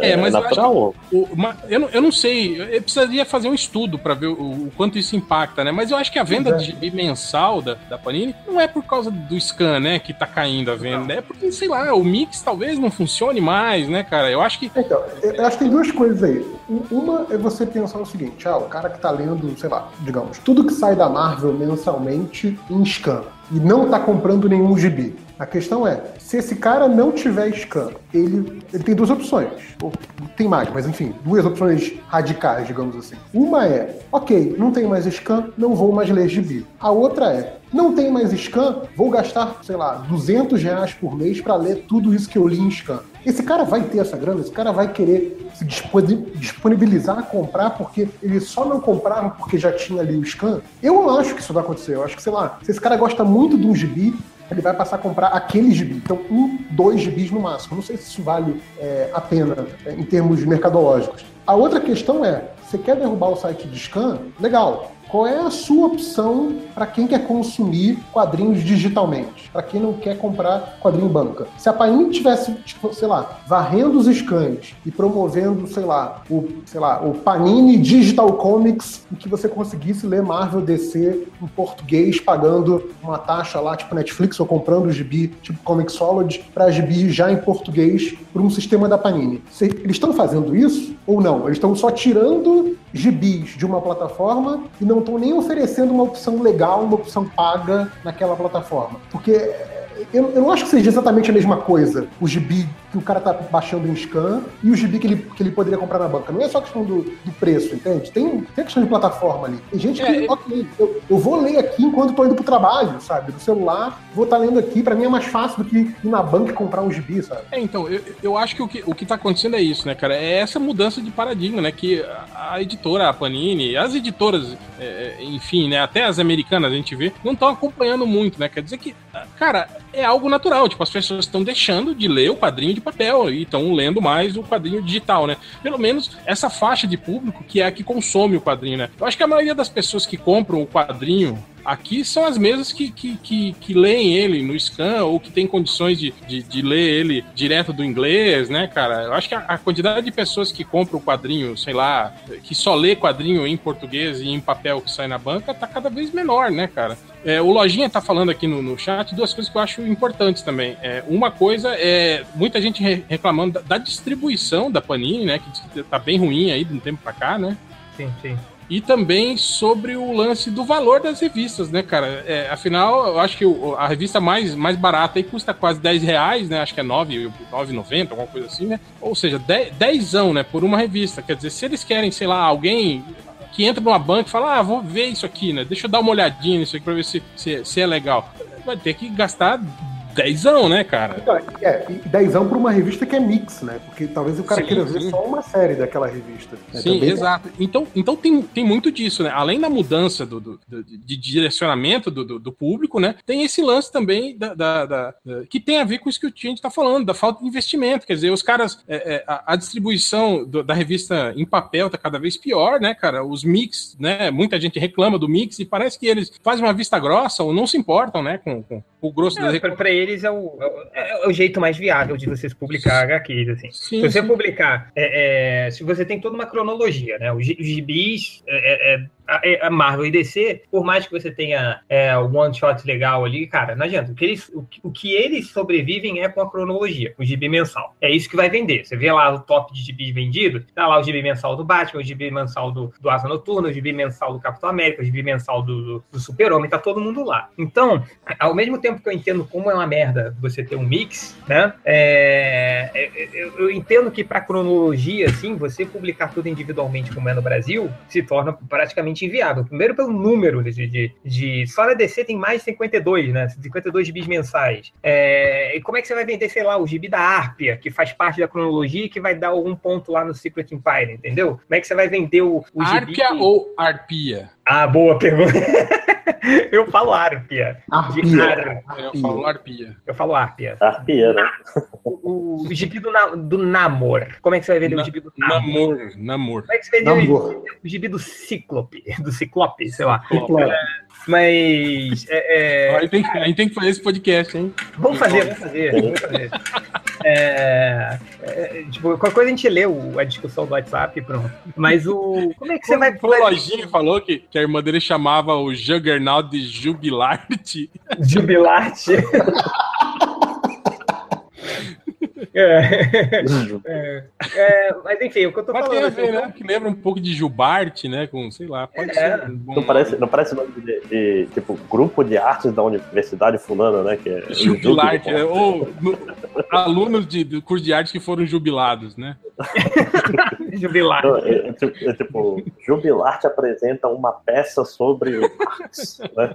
É, é mas natural. Eu, o, eu, não, eu não sei, eu precisaria fazer um estudo para ver o, o, quanto isso impacta, né? Mas eu acho que a venda é. de gibi mensal da, da Panini não é por causa do scan, né, que tá caindo a venda. Não. É porque, sei lá, o mix talvez não funcione mais, né, cara? Eu acho que. Então, eu acho que tem duas coisas aí. Uma é você pensar o seguinte: ah, o cara que tá lendo, sei lá, digamos, tudo que sai da Marvel mensalmente em scan e não tá comprando nenhum gibi. A questão é, se esse cara não tiver scan, ele, ele tem duas opções. Ou, tem mais, mas enfim, duas opções radicais, digamos assim. Uma é, ok, não tem mais scan, não vou mais ler gibi. A outra é, não tem mais scan, vou gastar, sei lá, 200 reais por mês para ler tudo isso que eu li em scan. Esse cara vai ter essa grana, esse cara vai querer se disponibilizar a comprar porque ele só não comprava porque já tinha ali o scan. Eu não acho que isso vai acontecer. Eu acho que, sei lá, se esse cara gosta muito de um gibi, ele vai passar a comprar aquele gibi. Então, um, dois gibis no máximo. Não sei se isso vale é, a pena é, em termos mercadológicos. A outra questão é, você quer derrubar o site de scan? Legal. Qual é a sua opção para quem quer consumir quadrinhos digitalmente? Para quem não quer comprar quadrinho em banca? Se a Panini tivesse, tipo, sei lá, varrendo os scans e promovendo, sei lá, o, sei lá, o Panini Digital Comics, em que você conseguisse ler Marvel DC em português, pagando uma taxa lá, tipo Netflix, ou comprando o gibi, tipo Comixology, para gibi já em português, por um sistema da Panini. Eles estão fazendo isso ou não? Eles estão só tirando gibis de uma plataforma e não estão nem oferecendo uma opção legal, uma opção paga naquela plataforma. Porque eu, eu, não acho que seja exatamente a mesma coisa o gibi que o cara tá baixando em scan e o gibi que ele, que ele poderia comprar na banca. Não é só questão do, do preço, entende? Tem, tem questão de plataforma ali. Tem gente que, é, ok, eu, eu, vou ler aqui enquanto tô indo pro trabalho, sabe? Do celular, vou estar tá lendo aqui. Para mim é mais fácil do que ir na banca e comprar um gibi, sabe? É, então, eu, eu acho que o, que o que tá acontecendo é isso, né, cara? É essa mudança de paradigma, né? Que a, a editora, a Panini, as editoras, é, é enfim, né? Até as americanas a gente vê, não estão acompanhando muito, né? Quer dizer que, cara, é algo natural. Tipo, as pessoas estão deixando de ler o quadrinho de papel e estão lendo mais o quadrinho digital, né? Pelo menos essa faixa de público que é a que consome o quadrinho, né? Eu acho que a maioria das pessoas que compram o quadrinho Aqui são as mesas que, que, que, que leem ele no scan ou que tem condições de, de, de, ler ele direto do inglês, né, cara? Eu acho que a, a, quantidade de pessoas que compram o quadrinho, sei lá, que só lê quadrinho em português e em papel que sai na banca, tá cada vez menor, né, cara? É, o Lojinha tá falando aqui no, no chat duas coisas que eu acho importantes também. É, uma coisa é muita gente re reclamando da, da, distribuição da Panini, né? Que tá bem ruim aí de um tempo pra cá, né? Sim, sim e também sobre o lance do valor das revistas, né, cara? É, afinal, eu acho que a revista mais, mais barata aí custa quase 10 reais, né? Acho que é 9,90, alguma coisa assim, né? Ou seja, 10, 10 né, por uma revista. Quer dizer, se eles querem, sei lá, alguém que entra numa banca e fala, ah, vou ver isso aqui, né? Deixa eu dar uma olhadinha nisso aqui pra ver se, se, se é legal. Vai ter que gastar dezão, né, cara? Então, é, e dezão pra uma revista que é mix, né? Porque talvez o cara sim, queira sim. ver só uma série daquela revista. Né? Sim, Também exato. É. Então, então tem, tem muito disso, né? Além da mudança do, do, do de direcionamento do, do, do, público, né? Tem esse lance também da, da, da, da, que tem a ver com isso que o gente tá falando, da falta de investimento. Quer dizer, os caras, é, é, a, a, distribuição da revista em papel tá cada vez pior, né, cara? Os mix, né? Muita gente reclama do mix e parece que eles fazem uma vista grossa ou não se importam, né, com, com o grosso é, da Para eles é o, é, é o, jeito mais viável de vocês publicar HQs. Assim. Sim, se você sim. publicar, é, é, se você tem toda uma cronologia, né? Os gibis é, é a, Marvel e DC, por mais que você tenha é, um one shot legal ali, cara, não adianta. O que, eles, o, o, que eles sobrevivem é com a cronologia, o gibi mensal. É isso que vai vender. Você vê lá o top de gibi vendido, tá lá o gibi mensal do Batman, o gibi mensal do, do Asa Noturna, o gibi mensal do Capitão América, o gibi mensal do, do, do Super-Homem, tá todo mundo lá. Então, ao mesmo tempo que eu entendo como é uma merda você ter um mix, né? É, é, é eu, eu, entendo que para cronologia, assim, você publicar tudo individualmente, como é no Brasil, se torna praticamente inviável. Primeiro pelo número de, de, de... Só na DC tem mais de 52, né? 52 gibis mensais. É... E como é que você vai vender, sei lá, o gibi da Arpia, que faz parte da cronologia e que vai dar algum ponto lá no Secret Empire, entendeu? Como é que você vai vender o, o gibi... Arpia ou Arpia? Ah, boa pergunta. eu falo arpia. Arpia. Eu falo arpia. Eu falo arpia. Arpia, né? O, o gibi do, do Namor. Como é que você vai vender Na, o gibi do Namor? Namor. Namor. Como é que você vai vender o, o gibi do Ciclope? Do Ciclope, sei lá. Ciclope. É, mas. É, é... A, gente tem, a, gente tem, que fazer esse podcast, hein? Vamos fazer, vamos fazer. Vamos fazer. É, é, tipo, qualquer coisa a gente lê o, a discussão do WhatsApp pronto. Mas o. Como é que você vai. O Lojinha falou que, que a irmã dele chamava o Juggernaut de Jubilarte. Jubilarte. É. é. é. mas enfim, o que eu tô mas falando. Tem a ver, assim, né? Que lembra um pouco de Jubarte, né? Com, sei lá, pode é. ser. Um bom... não, parece, não parece nome de, de, tipo grupo de artes da Universidade Fulana, né? Que é Jubilarte, é, ou no, alunos de, do curso de artes que foram jubilados, né? Jubilarte. É, é, tipo, é, tipo, Jubilarte apresenta uma peça sobre artes, né?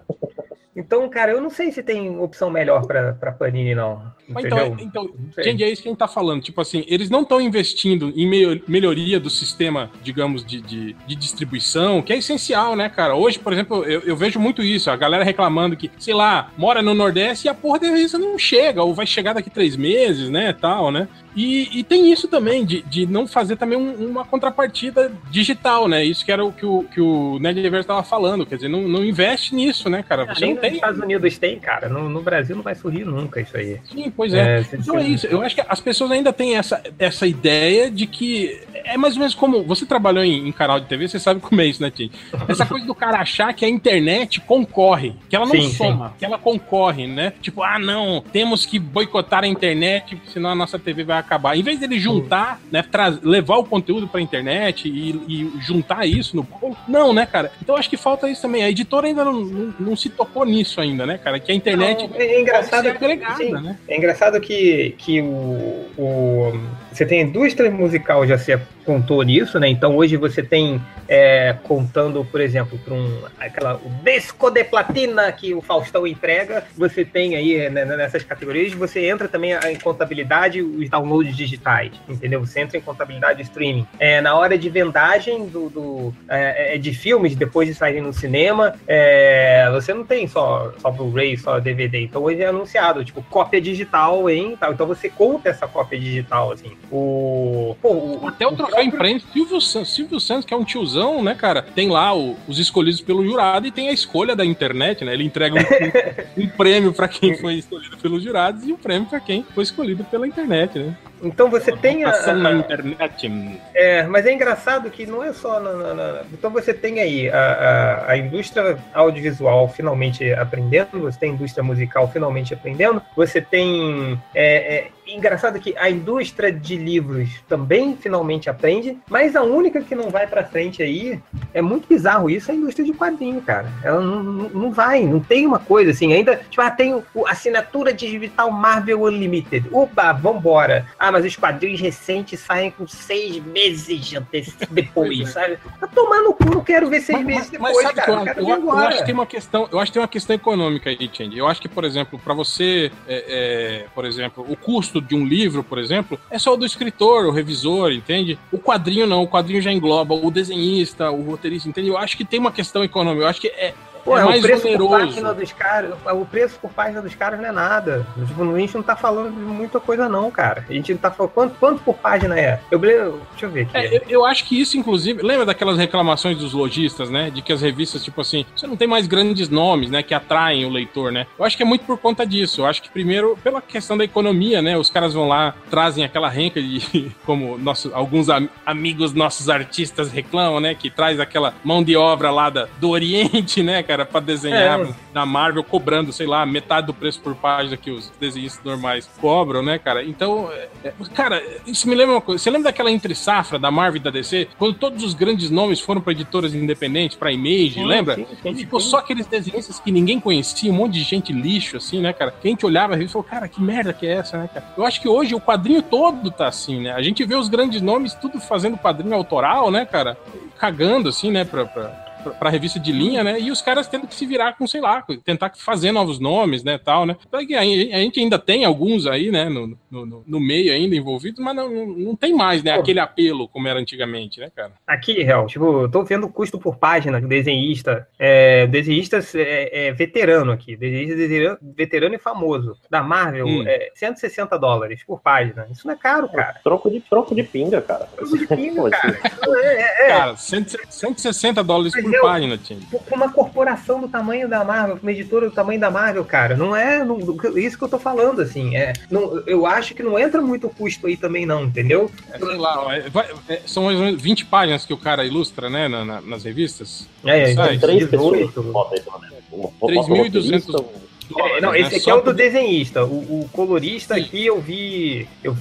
Então, cara, eu não sei se tem opção melhor pra, pra Panini, não. Então, então Change, é isso que a gente tá falando. Tipo assim, eles não estão investindo em melhoria do sistema, digamos, de, de, de, distribuição, que é essencial, né, cara? Hoje, por exemplo, eu, eu, vejo muito isso, a galera reclamando que, sei lá, mora no Nordeste e a porra da revista não chega, ou vai chegar daqui três meses, né, tal, né? E, e tem isso também, de, de não fazer também um, uma contrapartida digital, né? Isso que era o que o, que o Nerd Reverso estava falando, quer dizer, não, não investe nisso, né, cara? Você não tem... nos Estados Unidos tem, cara, no, no, Brasil não vai surgir nunca isso aí. Sim, pois é. é então é isso, eu acho que as pessoas ainda têm essa, essa ideia de que é mais ou menos como, você trabalhou em, em canal de TV, você sabe como é isso, né, Tim? Essa coisa do cara achar que a internet concorre, que ela não sim, soma, sim. que ela concorre, né? Tipo, ah, não, temos que boicotar a internet, senão a nossa TV vai acabar. Em vez dele juntar, né, levar o conteúdo pra internet e, e, juntar isso no bolo, não, né, cara? Então acho que falta isso também. A editora ainda não, não, não se tocou nisso ainda, né, cara? Que a internet não, é engraçado agregada, né? É engraçado que, que o, o você tem a indústria musical já se contou nisso, né? Então hoje você tem é, contando, por exemplo, para um aquela o disco de platina que o Faustão entrega, você tem aí né, nessas categorias, você entra também em contabilidade os downloads digitais, entendeu? Você entra em contabilidade streaming. É, na hora de vendagem do, do é, é de filmes depois de saírem no cinema, é, você não tem só só Blu-ray, só DVD. Então hoje é anunciado tipo cópia digital tal. Então você conta essa cópia digital assim. O, pô, o até o, o troféu imprensa, Silvio Santos, Silvio Santos, que é um tiozão, né, cara? Tem lá o, os escolhidos pelo jurado e tem a escolha da internet, né? Ele entrega um, um prêmio para quem foi escolhido pelos jurados e um prêmio para quem foi escolhido pela internet, né? Então você Uma tem a, na internet. É, mas é engraçado que não é só na, na, na... então você tem aí a, a, a, indústria audiovisual finalmente aprendendo, você tem a indústria musical finalmente aprendendo, você tem é, é, engraçado que a indústria de livros também finalmente aprende, mas a única que não vai para frente aí é muito bizarro isso, é a indústria de quadrinho, cara. Ela não, não, não vai, não tem uma coisa assim, ainda, tipo, ah, tem a assinatura digital Marvel Unlimited. Opa, vambora. Ah, mas os quadrinhos recentes saem com seis meses de depois, sabe? Tá tomando cu, não quero ver seis mas, meses depois, mas sabe cara. Que eu, eu, eu, acho que tem uma questão, eu acho que tem uma questão econômica aí, Change. Eu acho que, por exemplo, para você, é, é, por exemplo, o custo de um livro, por exemplo, é só o do escritor, o revisor, entende? O quadrinho não, o quadrinho já engloba o desenhista, o roteirista, entende? Eu acho que tem uma questão econômica, eu acho que é, Pô, é, é mais o preço oneroso. Por página dos caras, o preço por página dos caras não é nada. Tipo, a gente não tá falando de muita coisa, não, cara. A gente não tá falando. Quanto, quanto por página é? Eu, deixa eu ver aqui. É, eu, eu, acho que isso, inclusive, lembra daquelas reclamações dos lojistas, né? De que as revistas, tipo assim, você não tem mais grandes nomes, né? Que atraem o leitor, né? Eu acho que é muito por conta disso. Eu acho que, primeiro, pela questão da economia, né? Os caras vão lá, trazem aquela renca de. Como nossos, alguns am amigos nossos artistas reclamam, né? Que traz aquela mão de obra lá da, do Oriente, né, cara? Pra desenhar. É, da Marvel cobrando, sei lá, metade do preço por página que os desenhistas normais cobram, né, cara? Então, é, é, cara, isso me lembra uma coisa. Você lembra daquela entre safra da Marvel e da DC? Quando todos os grandes nomes foram para editoras independentes, para Image, sim, lembra? Sim, sim, ficou só aqueles desenhistas que ninguém conhecia, um monte de gente lixo, assim, né, cara? Que a gente olhava e falou, cara, que merda que é essa, né, cara? Eu acho que hoje o quadrinho todo tá assim, né? A gente vê os grandes nomes tudo fazendo quadrinho autoral, né, cara? Cagando, assim, né, pra, pra pra revista de linha, né? E os caras tendo que se virar com, sei lá, tentar fazer novos nomes, né, tal, né? A gente ainda tem alguns aí, né, no, no, no meio ainda envolvidos, mas não, não tem mais, né, Pô. aquele apelo como era antigamente, né, cara? Aqui, real, tipo, eu tô vendo o custo por página do desenhista, é, desenhista é, é veterano aqui, desenhista veterano e famoso, da Marvel, hum. é 160 dólares por página. Isso não é caro, cara. Troco de, troco de pinga, cara. Troco de pinga, cara. é, é. Cara, 160 dólares por por página, Tim. Pra uma corporação do tamanho da Marvel, uma editora do tamanho da Marvel, cara, não é não, isso que eu tô falando, assim. É, não, eu acho que não entra muito custo aí também, não, entendeu? É, sei lá, é, vai, é, são mais ou menos 20 páginas que o cara ilustra, né, na, na, nas revistas. É, é, três pessoas. 3.200 é, não, esse aqui é o do desenhista. O, o colorista Sim. aqui eu vi. Eu,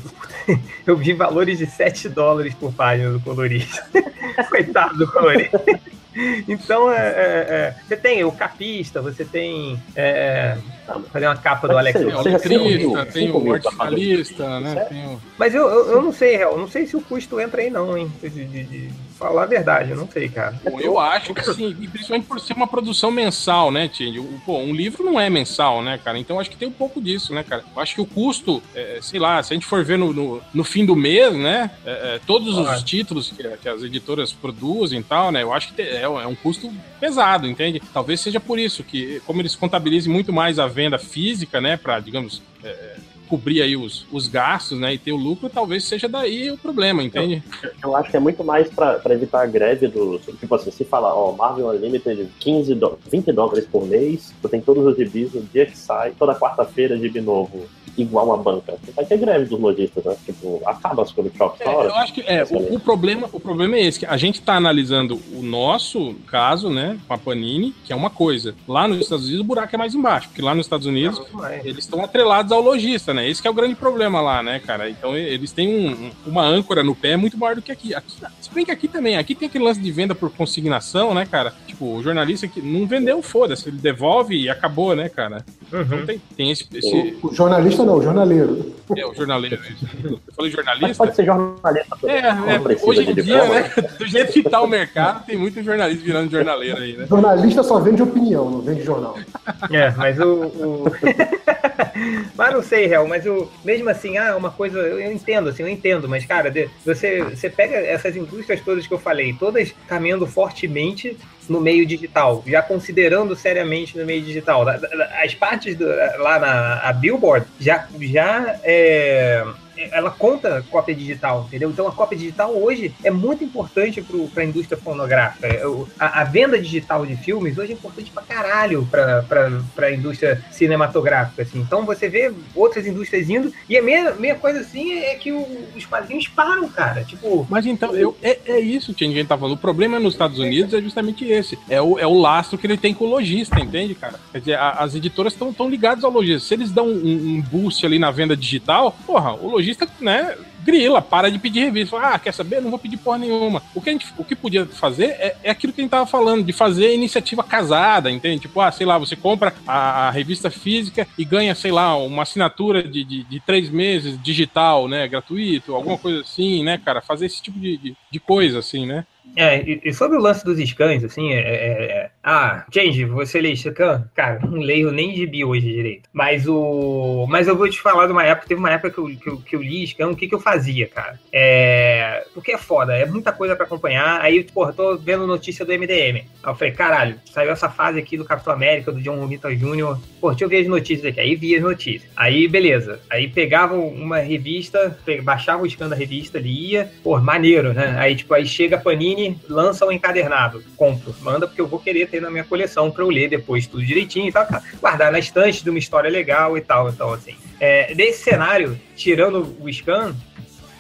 eu vi valores de 7 dólares por página do colorista. Coitado do colorista. Então, é, é, é, você tem o capista, você tem. É, fazer uma capa do Alex. Tem o letrista, tem o artificialista, né? Tem o... Mas eu, eu, eu, não sei, real. Não sei se o custo entra aí, não, hein? De, de, de falar a verdade, eu não sei, cara. Pô, eu acho que sim, principalmente por ser uma produção mensal, né, Tindy? Pô, um livro não é mensal, né, cara? Então acho que tem um pouco disso, né, cara? Eu acho que o custo, é, sei lá, se a gente for ver no, no, no fim do mês, né, é, é todos os títulos que, que, as editoras produzem e tal, né, eu acho que é, é um custo pesado, entende? Talvez seja por isso que, como eles contabilizem muito mais a venda física, né, para, digamos, é, cobrir aí os, os gastos, né, e ter o lucro, talvez seja daí o problema, entende? Eu, eu acho que é muito mais para evitar a greve do. Tipo assim, se falar, ó, Marvel Unlimited 15 do, 20 dólares por mês, tu tem todos os gibis no dia que sai, toda quarta-feira gibi novo igual uma banca. Vai ter greve dos lojistas, né? Tipo, acaba as comic shops é, Eu acho que é, o, o, problema, o problema é esse, que a gente tá analisando o nosso caso, né, com a Panini, que é uma coisa. Lá nos Estados Unidos o buraco é mais embaixo, porque lá nos Estados Unidos eles estão atrelados ao lojista, né? Esse é o grande problema lá, né, cara? Então eles têm um, uma âncora no pé muito maior do que aqui. aqui. Se bem que aqui também, aqui tem aquele lance de venda por consignação, né, cara? Tipo, o jornalista que não vendeu, foda-se, ele devolve e acabou, né, cara? Uhum. Então tem, tem esse, esse... O jornalista não, o jornaleiro. É, o jornaleiro. Eu falei jornalista? Mas pode ser jornalista. É, é hoje em dia, né? Do jeito que tá o mercado, tem muito jornalista virando jornaleiro aí, né? Jornalista só vende opinião, não vende jornal. É, mas o. o... mas não sei, Real, mas o, mesmo assim, ah, uma coisa, eu entendo, assim, eu entendo, mas, cara, você, você pega essas indústrias todas que eu falei, todas caminhando fortemente no meio digital, já considerando seriamente no meio digital. As partes do, lá na Billboard já, já é, ela conta cópia digital, entendeu? Então a cópia digital hoje é muito importante para a indústria fonográfica. É, a, a, venda digital de filmes hoje é importante pra caralho para a indústria cinematográfica. Assim. Então você vê outras indústrias indo, e a meia, meia coisa assim é que o, os quadrinhos param, cara. Tipo. Mas então, eu, é, é isso que a gente tá falando. O problema nos Estados Unidos é justamente esse. É o, é o lastro que ele tem com o lojista, entende, cara? Quer dizer, a, as editoras estão tão ligadas ao lojista. Se eles dão um, um boost ali na venda digital, porra, o lojista lojista, né, grila, para de pedir revista. Fala, ah, quer saber? Não vou pedir porra nenhuma. O que, a gente, o que podia fazer é, é aquilo que a gente tava falando, de fazer iniciativa casada, entende? Tipo, ah, sei lá, você compra a, a revista física e ganha, sei lá, uma assinatura de, de, de, três meses digital, né? Gratuito, alguma coisa assim, né, cara? Fazer esse tipo de, de, de coisa, assim, né? É, e, sobre o lance dos scans, assim, é, é, é ah, Change, você lê scan? Cara, não leio nem gibi hoje direito. Mas o. Mas eu vou te falar de uma época, teve uma época que eu, que eu, que eu li scan, o que, que eu fazia, cara? É. Porque é foda, é muita coisa para acompanhar. Aí, porra, tô vendo notícia do MDM. Aí eu falei, caralho, saiu essa fase aqui do Capitão América, do John Romita Jr. Pô, deixa eu ver as notícias aqui. Aí vi as notícias. Aí, beleza. Aí pegava uma revista, baixava o scan da revista, lia, pô, maneiro, né? Aí, tipo, aí chega a Panini lança um encadernado. Compro, manda porque eu vou querer ter na minha coleção para eu ler depois tudo direitinho e tal, guardar na estante de uma história legal e tal. Então, assim, é, desse cenário, tirando o scan,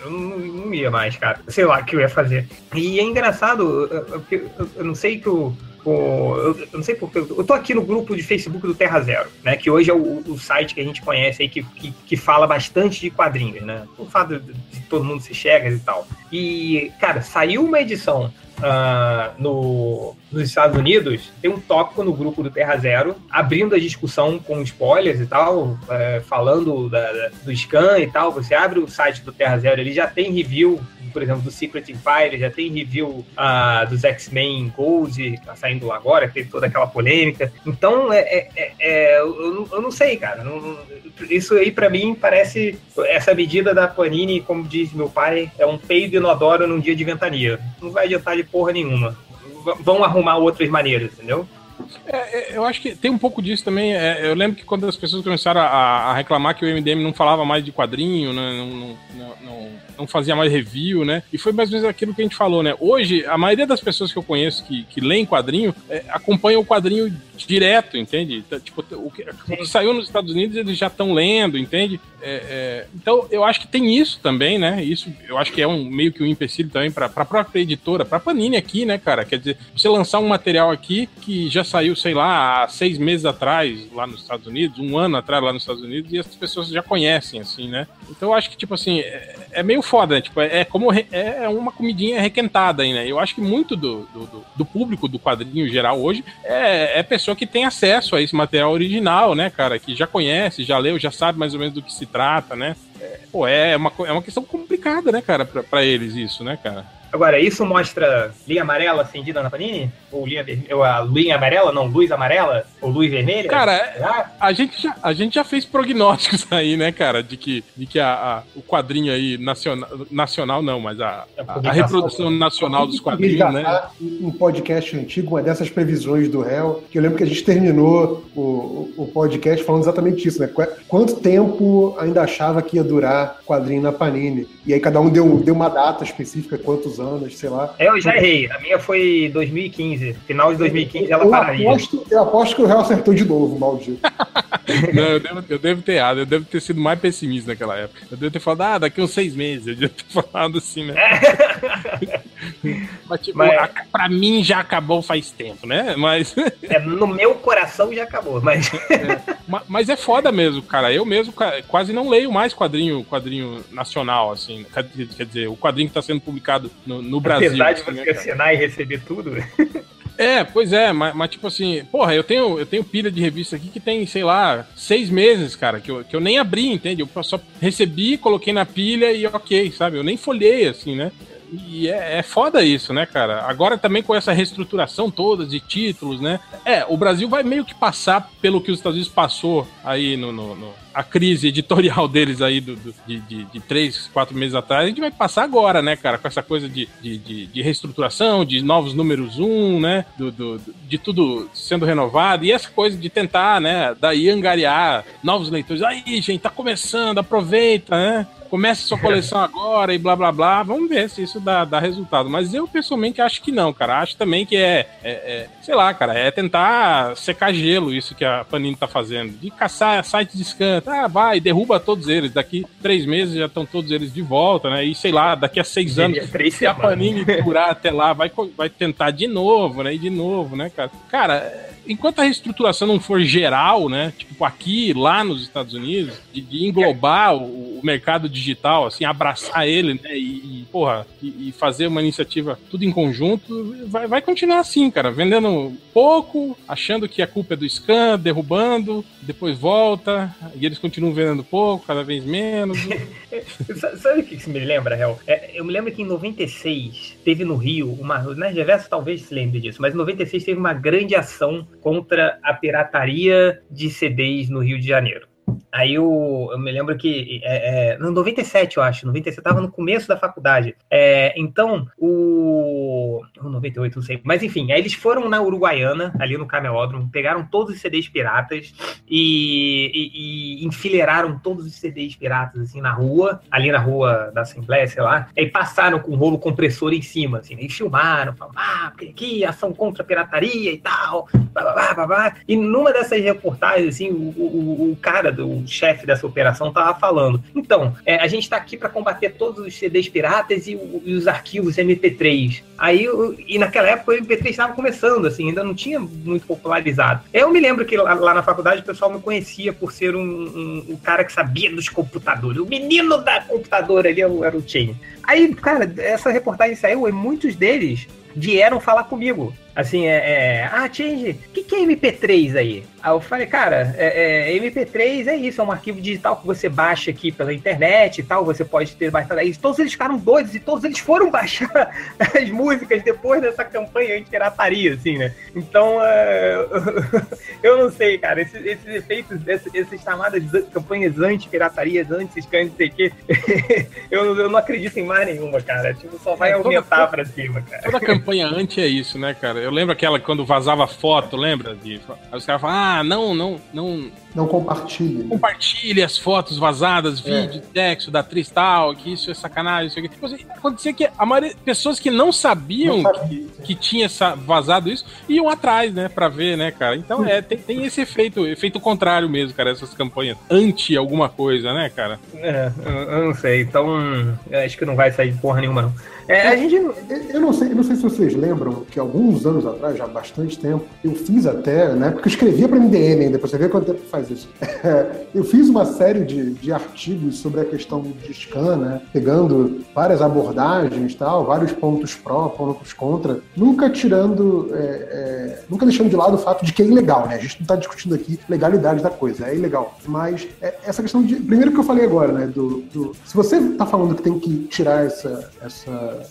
eu não, não, ia mais, cara. Sei lá o que eu ia fazer. E é engraçado, eu, eu, eu não sei que o. eu, eu, não sei porque. Eu tô aqui no grupo de Facebook do Terra Zero, né? Que hoje é o, o site que a gente conhece aí, que, que, que, fala bastante de quadrinhos, né? O fato de, de todo mundo se chega e tal. E, cara, saiu uma edição uh, no, nos Estados Unidos, tem um tópico no grupo do Terra Zero, abrindo a discussão com spoilers e tal, uh, falando da, da, do scan e tal. Você abre o site do Terra Zero, ele já tem review por exemplo, do Secret Empire, já tem review uh, dos X-Men Gold, tá saindo agora, que teve toda aquela polêmica. Então, é, é, é, é eu, eu, não sei, cara. Não, isso aí, para mim, parece essa medida da Panini, como diz meu pai, é um peido inodoro num dia de ventania. Não vai adiantar de porra nenhuma. V vão arrumar outras maneiras, entendeu? É, é, eu acho que tem um pouco disso também. É, eu lembro que quando as pessoas começaram a, a, reclamar que o MDM não falava mais de quadrinho, né, não, não, não, não, fazia mais review, né? E foi mais ou menos aquilo que a gente falou, né? Hoje, a maioria das pessoas que eu conheço que, que leem quadrinho é, acompanham o quadrinho direto, entende? Então, tipo, o que, o que saiu nos Estados Unidos eles já estão lendo, entende? É, é, então, eu acho que tem isso também, né? Isso eu acho que é um meio que um empecilho também para a própria editora, para Panini aqui, né, cara? Quer dizer, você lançar um material aqui que já saiu, sei lá, há seis meses atrás lá nos Estados Unidos, um ano atrás lá nos Estados Unidos, e as pessoas já conhecem, assim, né? Então, eu acho que, tipo assim, é, é meio foda, né? Tipo, é, é como é, é uma comidinha requentada aí, né? Eu acho que muito do, do, do público do quadrinho geral hoje é, é pessoa que tem acesso a esse material original, né, cara? Que já conhece, já leu, já sabe mais ou menos do que se trata, né? É, pô, é uma, é uma questão complicada, né, cara, pra eles isso, né, cara? Agora, isso mostra linha amarela acendida na Panini? Ou linha vermelha? a linha amarela, não, luz amarela? Ou luz vermelha? Cara, a gente, já, a gente já fez prognósticos aí, né, cara? De que, de que a, a o quadrinho aí nacional, nacional não, mas a, a, a reprodução nacional dos quadrinhos, né? Um podcast antigo, uma dessas previsões do réu, que eu lembro que a gente terminou o, o podcast falando exatamente isso, né? Quanto tempo ainda achava que ia durar quadrinho na Panini? E aí cada um deu, deu uma data específica, quantos anos, sei lá. É, eu já errei. A minha foi 2015. Final de 2015 ela eu pararia. Aposto, eu aposto que o Real acertou de novo, maldito. Não, eu devo, eu devo ter errado. Eu devo ter sido mais pessimista naquela época. Eu devo ter falado, ah, daqui uns seis meses. Eu devo ter falado assim, né? Mas, tipo, mas... Pra mim já acabou faz tempo, né? Mas. É, no meu coração já acabou, mas. É, mas é foda mesmo, cara. Eu mesmo quase não leio mais quadrinho, quadrinho nacional, assim. Quer dizer, o quadrinho que tá sendo publicado no, no Brasil. Apesar de assim, você né, assinar e receber tudo. É, pois é, mas, mas, tipo assim, porra, eu tenho, eu tenho pilha de revista aqui que tem, sei lá, seis meses, cara, que eu, que eu nem abri, entende? Eu só recebi, coloquei na pilha e ok, sabe? Eu nem folhei, assim, né? E é, é foda isso, né, cara? Agora também com essa reestruturação toda de títulos, né? É, o Brasil vai meio que passar pelo que os Estados Unidos passou aí no, no, no a crise editorial deles aí do, do de, de, de, três, quatro meses atrás, a gente vai passar agora, né, cara? Com essa coisa de, de, de, reestruturação, de novos números um, né? Do, do, de tudo sendo renovado e essa coisa de tentar, né, daí angariar novos leitores. Aí, gente, tá começando, aproveita, né? Comece sua coleção agora e blá blá blá. Vamos ver se isso dá, dá resultado. Mas eu pessoalmente acho que não, cara. Acho também que é, é, é, sei lá, cara, é tentar secar gelo isso que a Panini tá fazendo. De caçar site de scan. Ah, vai, derruba todos eles. Daqui três meses já estão todos eles de volta, né? E sei lá, daqui a seis anos, se a Panini durar até lá, vai, vai tentar de novo, né? E de novo, né, cara? Cara, enquanto a reestruturação não for geral, né? Tipo aqui, lá nos Estados Unidos, de, de englobar o, o, mercado digital, assim, abraçar ele, né? E, e porra, e, e, fazer uma iniciativa tudo em conjunto, vai, vai continuar assim, cara, vendendo pouco, achando que a culpa é do scan, derrubando, depois volta, e eles continuam vendendo pouco, cada vez menos. Sabe o que isso me lembra, Real? É, eu me lembro que em 96 teve no Rio uma. Na Reverso talvez se lembre disso, mas em 96 teve uma grande ação contra a pirataria de CDs no Rio de Janeiro. Aí eu, eu me lembro que, é, é, no 97, eu acho, 97, eu tava no começo da faculdade. É, então, o. 98, não sei. Mas enfim, aí eles foram na Uruguaiana, ali no Camelódromo, pegaram todos os CDs piratas e, e, e, enfileiraram todos os CDs piratas, assim, na rua, ali na rua da Assembleia, sei lá. Aí passaram com um rolo compressor em cima, assim, e filmaram, falaram, ah, aqui ação contra a pirataria e tal, blá, blá, blá, blá. E numa dessas reportagens, assim, o, o, o cara do chefe dessa operação estava falando. Então, é, a gente está aqui para combater todos os CDs piratas e, e, os arquivos MP3. Aí, e naquela época o MP3 estava começando, assim, ainda não tinha muito popularizado. Eu me lembro que lá, lá na faculdade o pessoal me conhecia por ser um, um, um, cara que sabia dos computadores. O menino da computadora ali era o Chain. Aí, cara, essa reportagem saiu e muitos deles vieram falar comigo. Assim, é. é ah, Change, o que, que é MP3 aí? Aí eu falei, cara, é, é, MP3 é isso, é um arquivo digital que você baixa aqui pela internet e tal, você pode ter baixado aí. Todos eles ficaram doidos e todos eles foram baixar as músicas depois dessa campanha anti-pirataria, assim, né? Então, é, eu não sei, cara, esses, esses efeitos, esses, essas chamadas de campanhas anti-piratarias, anti-scan, não sei o quê, eu, eu não acredito em mais nenhuma, cara. Tipo, só vai é, aumentar toda, pra cima, cara. Toda campanha anti é isso, né, cara? Eu lembro aquela quando vazava foto, lembra? De... Aí os caras falam, ah, não, não, não. Não compartilhe. Né? Compartilhe as fotos vazadas, é. vídeo, texto da atriz tal, que isso é sacanagem, isso aqui. Tipo assim, acontecia que a maioria, pessoas que não sabiam não que, que, tinha vazado isso iam atrás, né, pra ver, né, cara? Então é, tem, tem esse efeito, efeito contrário mesmo, cara, essas campanhas anti alguma coisa, né, cara? É, eu, eu não sei. Então, acho que não vai sair porra nenhuma, não. É, a gente... eu, não sei, eu não sei se vocês lembram que alguns anos atrás, já há bastante tempo, eu fiz até, né? Porque eu escrevia para MDM ainda, pra você ver quanto tempo faz eu fiz uma série de, de artigos sobre a questão de scan, né? Pegando várias abordagens tal, vários pontos pró, pontos contra, nunca tirando, é, é, nunca deixando de lado o fato de que é ilegal, né? A gente não está discutindo aqui legalidade da coisa, é ilegal. Mas é, essa questão de. Primeiro que eu falei agora, né? Do, do se você está falando que tem que tirar essa, essa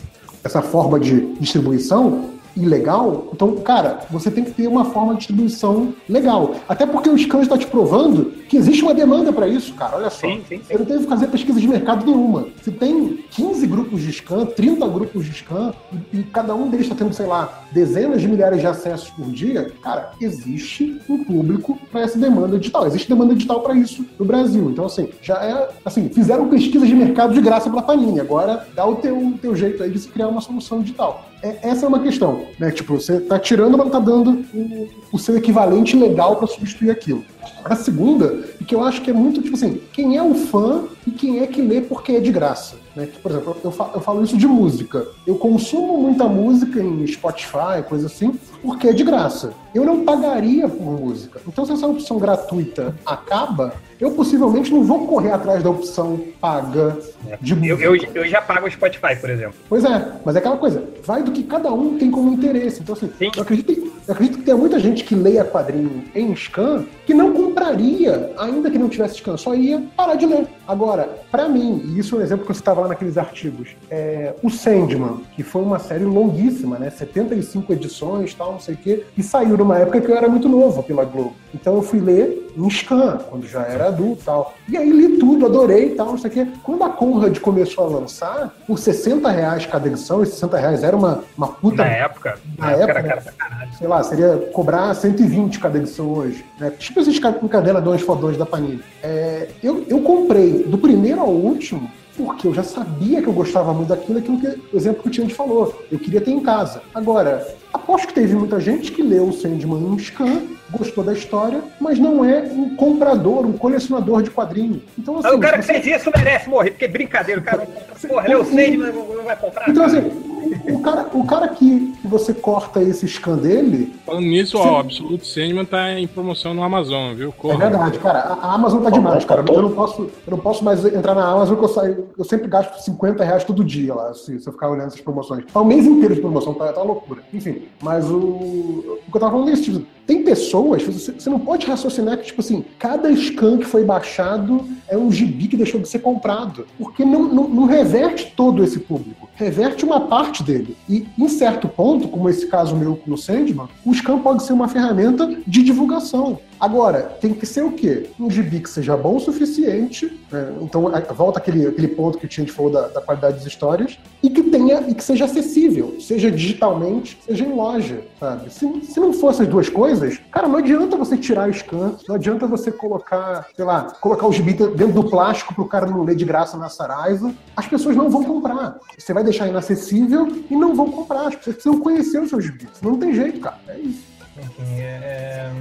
essa forma de distribuição, ilegal, então, cara, você tem que ter uma forma de distribuição legal. Até porque o Scan está te provando que existe uma demanda para isso, cara. Olha só. Sim, sim, sim. Você não teve que fazer pesquisa de mercado nenhuma. Se tem 15 grupos de Scan, 30 grupos de Scan, e, e cada um deles está tendo, sei lá, dezenas de milhares de acessos por dia, cara, existe um público para essa demanda digital. Existe demanda digital para isso no Brasil. Então, assim, já é. Assim, fizeram pesquisa de mercado de graça para a Panini. Agora dá o teu, teu jeito aí de se criar uma solução digital. É, essa é uma questão, né? Tipo, você tá tirando, mas não tá dando o, o seu equivalente legal para substituir aquilo. A segunda, e que eu acho que é muito, tipo assim, quem é o fã e quem é que lê porque é de graça. Né? Por exemplo, eu falo, eu falo isso de música. Eu consumo muita música em Spotify, coisa assim, porque é de graça. Eu não pagaria por música. Então, se essa opção gratuita acaba, eu possivelmente não vou correr atrás da opção paga de música. Eu, eu, eu, já pago o Spotify, por exemplo. Pois é, mas é aquela coisa, vai do que cada um tem como interesse. Então, assim, eu acredito, eu acredito, que tem muita gente que leia quadrinho em scan que não compraria, ainda que não tivesse scan, só ia parar de ler. Agora, para mim, e isso é um exemplo que você estava lá naqueles artigos, é, o Sandman, que foi uma série longuíssima, né? 75 edições, tal, não sei o quê, e saiu numa época que eu era muito novo pela Globo. Então eu fui ler em scan, quando já era adulto tal. E aí li tudo, adorei tal, não sei o quê. Quando a Conrad começou a lançar, por 60 reais cada edição, e 60 reais era uma, uma puta. Na época? Na, na época, época era cara Sei lá, seria cobrar 120 cada edição hoje. Né? Tipo esses encadenadores fodões da Panini. É, eu, eu comprei do primeiro ao último porque eu já sabia que eu gostava muito daquilo, aquilo que o exemplo que o Tiante falou. Eu queria ter em casa. Agora, aposto que teve muita gente que leu o Sandman em scan, gostou da história, mas não é um comprador, um colecionador de quadrinhos. Então, assim, o cara que fez isso merece morrer, porque é brincadeira, o cara, porra, leu o Sandman, não vai comprar. Então, assim, o cara, o cara que você corta esse scan dele. Falando nisso, ó, o Absolute Sandman tá em promoção no Amazon, viu? Corra. É verdade, cara. A Amazon tá demais, cara. Eu não posso, eu não posso mais entrar na Amazon porque eu, saio, eu sempre gasto 50 reais todo dia lá, se, se eu ficar olhando essas promoções. Tá o mês inteiro de promoção, tá, tá loucura. Enfim, mas o. O que eu tava falando é isso, tipo, tem pessoas, você não pode raciocinar que, tipo assim, cada scan que foi baixado é um gibi que deixou de ser comprado. Porque não, não, não reverte todo esse público. Reverte uma parte dele. E, em certo ponto, como esse caso meu no Sandman, o scan pode ser uma ferramenta de divulgação. Agora, tem que ser o quê? Um gibi que seja bom o suficiente, né? então volta aquele, aquele ponto que o Tinha falou da, da, qualidade das histórias, e que tenha e que seja acessível, seja digitalmente, seja em loja, sabe? Se, se não for essas duas coisas, cara, não adianta você tirar o scan, não adianta você colocar, sei lá, colocar o gibi dentro do plástico para o cara não ler de graça na Saraiva, as pessoas não vão comprar. Você vai deixar inacessível e não vão comprar. As pessoas precisam conhecer o seu gibi. Não tem jeito, cara. É isso. Enfim, é...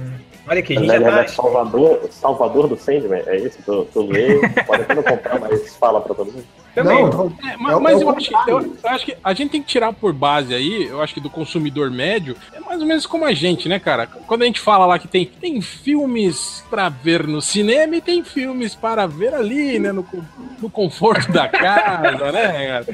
Olha aqui, a gente já tá... Salvador, Salvador do Sandman, é isso? Tu, tu lê, pode até não comprar, mas fala pra todo mundo. Também. Não, é, mas, é, mas eu, acho que, eu, eu, acho que, a gente tem que tirar por base aí, eu acho que do consumidor médio, é mais ou menos como a gente, né, cara? Quando a gente fala lá que tem, tem filmes para ver no cinema e tem filmes para ver ali, né, no, no conforto da casa, né, cara?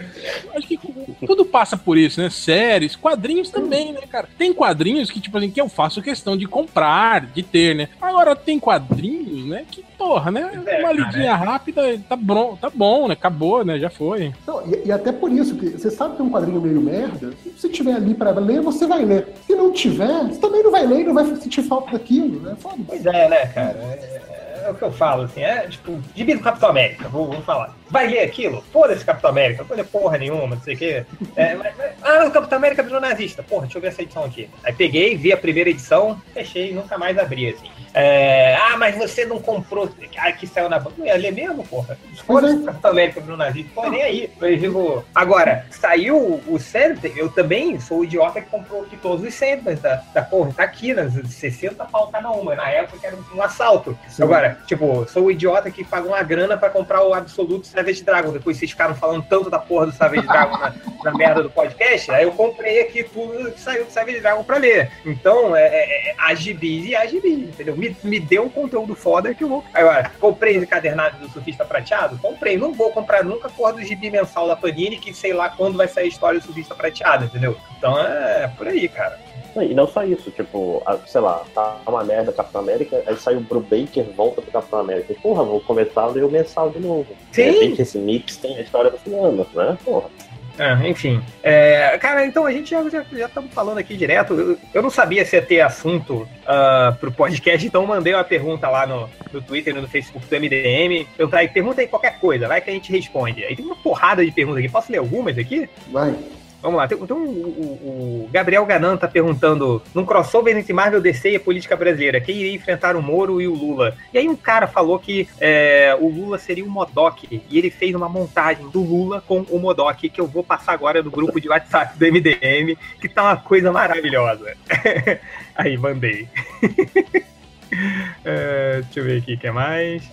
Eu acho que tudo passa por isso, né? Séries, quadrinhos também, né, cara? Tem quadrinhos que, tipo assim, que eu faço questão de comprar, de ter, né? Agora tem quadrinhos, né, que, porra, né? É, uma lidinha rápida, tá bom, tá bom, né? Acabou, né? Né? Já foi. Não, e, e, até por isso, que você sabe que é um quadrinho meio merda, se tiver ali para ler, você vai ler. Se não tiver, você também não vai ler e não vai sentir falta daquilo, né? Foda pois é, né, cara? É, é, é, o que eu falo, assim, é tipo, gibi do Capitão América, vou, vou falar. Vai ler aquilo? Foda-se Capitão América, não porra nenhuma, não sei o quê. É, mas, mas Ah, o Capitão América virou nazista. Porra, deixa eu ver essa edição aqui. Aí peguei, vi a primeira edição, fechei e nunca mais abri, assim. É, ah, mas você não comprou. Ah, que saiu na banca. Não ia ler mesmo, porra. Fora o Capitão América virou nazista. Pô, nem aí. Eu digo. Agora, saiu o Sandman, eu também sou o idiota que comprou aqui todos os Sandmans da, da porra. Tá aqui, nas 60 pau cada uma. Na época era um assalto. Sim. Agora, tipo, sou o idiota que pagou uma grana pra comprar o Absoluto Savage Dragon. Depois vocês ficaram falando tanto da porra do Savage Dragon na, na merda do podcast. Aí eu comprei aqui tudo que saiu do Savage Dragon pra ler. Então, é, é, é a e a gibis, entendeu? Me, me deu um conteúdo foda que eu vou. Agora, comprei encadernado do Surfista Prateado? Comprei. Não vou comprar nunca porra do gibi mensal da Panini, que sei lá quando vai sair a história do Surfista Prateado, entendeu? Então é por aí, cara. E não só isso, tipo, sei lá, tá uma merda Capitão América, aí sai o Brubaker, volta pro Capitão América. E, porra, vou começar a ler o mensal de novo. Sim. De repente esse mix tem a história do fulano, né? Porra. É, enfim. É, cara, então a gente já estamos falando aqui direto. Eu, eu, não sabia se ia ter assunto uh, pro podcast, então mandei uma pergunta lá no, no Twitter e no Facebook do MDM. Perguntar aí, pergunta aí qualquer coisa, vai que a gente responde. Aí tem uma porrada de perguntas aqui. Posso ler algumas aqui? Vai. Vamos lá. Então, o, o, o, Gabriel Ganan tá perguntando: num crossover entre Marvel DC e a política brasileira, quem iria enfrentar o Moro e o Lula? E aí um cara falou que é, o Lula seria o Modok. E ele fez uma montagem do Lula com o Modok, que eu vou passar agora no grupo de WhatsApp do MDM, que tá uma coisa maravilhosa. aí, mandei. É, deixa eu ver aqui o que é mais.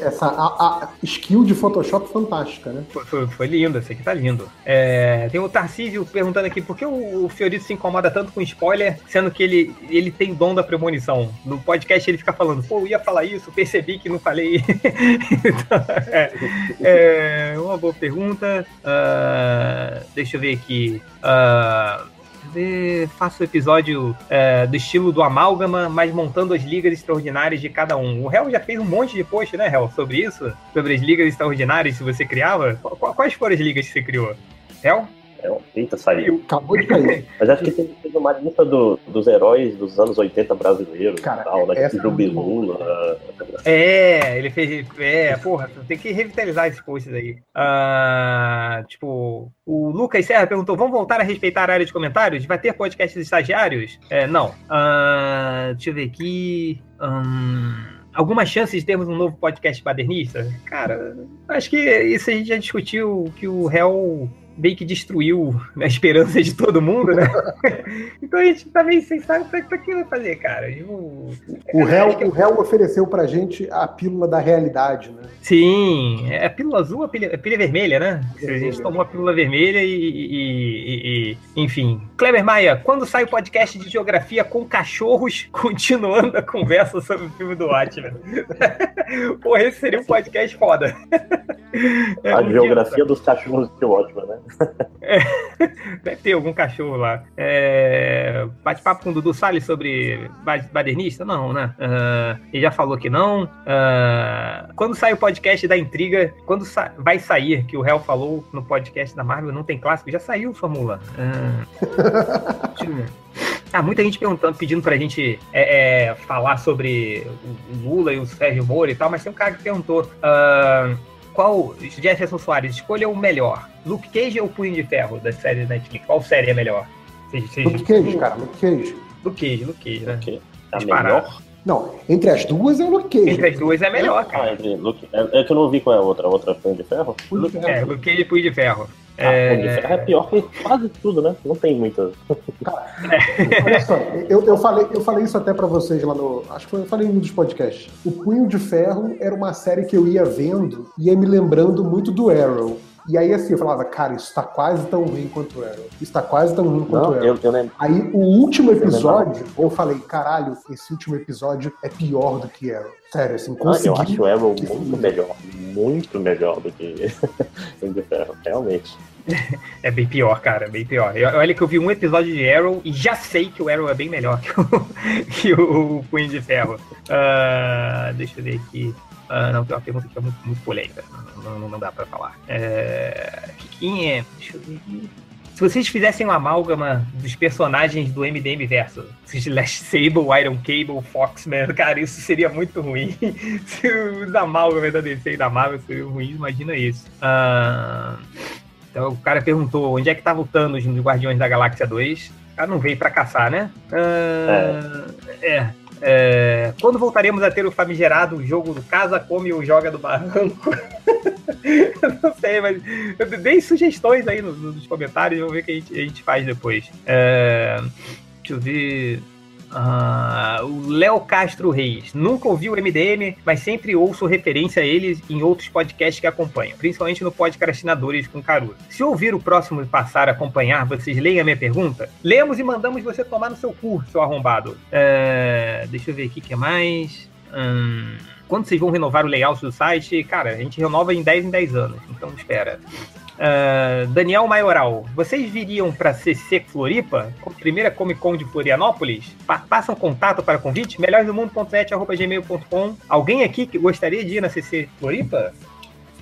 Essa a, a skill de Photoshop fantástica, né? Foi, foi, foi lindo, esse aqui tá lindo. É, tem o Tarcísio perguntando aqui por que o, o Fiorito se incomoda tanto com spoiler, sendo que ele, ele tem dom da premonição. No podcast ele fica falando, pô, eu ia falar isso, percebi que não falei. então, é, é, uma boa pergunta. Uh, deixa eu ver aqui. Uh, fazer, faço o episódio é, do estilo do Amálgama, mas montando as ligas extraordinárias de cada um. O Hel já fez um monte de post, né, Hel, sobre isso? Sobre as ligas extraordinárias que você criava? Quais foram as ligas que você criou? Hel? É, eita, saiu. Acabou de cair. Mas acho que tem, tem uma lista do, dos heróis dos anos 80 brasileiros Cara, e tal, né? Do Bilula. É, ele fez. É, porra, tem que revitalizar esses posts aí. Uh, tipo, o Lucas Serra perguntou: vamos voltar a respeitar a área de comentários? Vai ter podcasts estagiários? É, não. Uh, deixa eu ver aqui. Um, alguma chance de termos um novo podcast badernista? Cara, acho que isso a gente já discutiu que o réu meio que destruiu a esperança de todo mundo, né? então a gente tá meio sem saber pra, pra que vai fazer, cara. Eu, o, réu, que... o réu ofereceu pra gente a pílula da realidade, né? Sim, é a pílula azul a pílula, a pílula vermelha, né? A gente tomou a pílula vermelha e, e, e, enfim. Kleber Maia, quando sai o podcast de geografia com cachorros continuando a conversa sobre o filme do Watchmen? Porra, esse seria um podcast foda. É, a geografia dia, dos cachorros de Watchmen, né? É, deve ter algum cachorro lá. É, Bate-papo com o Dudu Salles sobre badernista? Não, né? Uh, ele já falou que não. Uh, quando sai o podcast da intriga, quando sa vai sair, que o Hell falou no podcast da Marvel, não tem clássico, já saiu, Fórmula. Uh, ah, muita gente perguntando, pedindo pra gente é, é, falar sobre o Lula e o Sérgio Moro e tal, mas tem um cara que perguntou. Uh, qual. Jefferson Soares, escolha o melhor. Luke Cage ou Punho de Ferro das séries da Netflix? Qual série é melhor? Seja, seja... Luke Cage, cara, Luke Cage. Luke Cage, Luke Cage, né? Okay. A melhor? Não, entre as duas é o Luke Cage. Entre as duas é melhor, cara. Ah, entre Luke... é, é que eu não vi qual é a outra. A outra é Punho de Ferro? Punho de Ferro. É, Luke Cage e Punho de Ferro. Ah, é... é pior que quase tudo, né? Não tem muita. olha só, eu, eu, falei, eu falei isso até para vocês lá no. Acho que eu falei em um dos podcasts. O Punho de Ferro era uma série que eu ia vendo e ia me lembrando muito do Arrow. E aí, assim, eu falava, cara, isso tá quase tão ruim quanto o Arrow. Isso tá quase tão ruim quanto o. Eu, eu aí, o último episódio, eu, eu, falei, caralho, esse último episódio é pior do que Arrow. Sério, assim, consegui... Ah, eu acho o Arrow muito melhor. Muito melhor do que o de Ferro, realmente. É bem pior, cara, bem pior. Eu, olha que eu vi um episódio de Arrow e já sei que o Arrow é bem melhor que o, que o, o Punho de Ferro. Uh, deixa eu ver aqui. Uh, não, tem uma pergunta que é muito, muito polêmica. Não, não, não dá pra falar. É... Quem é? Deixa eu ver aqui. Se vocês fizessem uma amálgama dos personagens do MDM verso, Last Sable, Iron Cable, Foxman, cara, isso seria muito ruim. Se os amálgamas da DC e da Marvel seriam ruins, imagina isso. Uh... Então o cara perguntou onde é que tava o Thanos nos Guardiões da Galáxia 2. O cara não veio para caçar, né? Uh, é. é. É, quando voltaremos a ter o famigerado jogo do Casa Come ou Joga do Barranco? não sei, mas dei sugestões aí nos, nos comentários, vamos ver o que a gente, a gente faz depois. É, deixa eu ver. Uh, o Léo Castro Reis. Nunca ouvi o MDM, mas sempre ouço referência a eles em outros podcasts que acompanho, principalmente no Podcastinadores com Caruso. Se ouvir o próximo e passar a acompanhar, vocês leem a minha pergunta? Lemos e mandamos você tomar no seu curso, seu arrombado. Uh, deixa eu ver aqui o que mais. Hum, quando vocês vão renovar o layout do site? Cara, a gente renova em 10 em 10 anos, então espera. Uh, Daniel Maioral, vocês viriam para CC Floripa, primeira Comic Con de Florianópolis? Pa passam contato para convite? melhoresdomundo.net.gmail.com Alguém aqui que gostaria de ir na CC Floripa?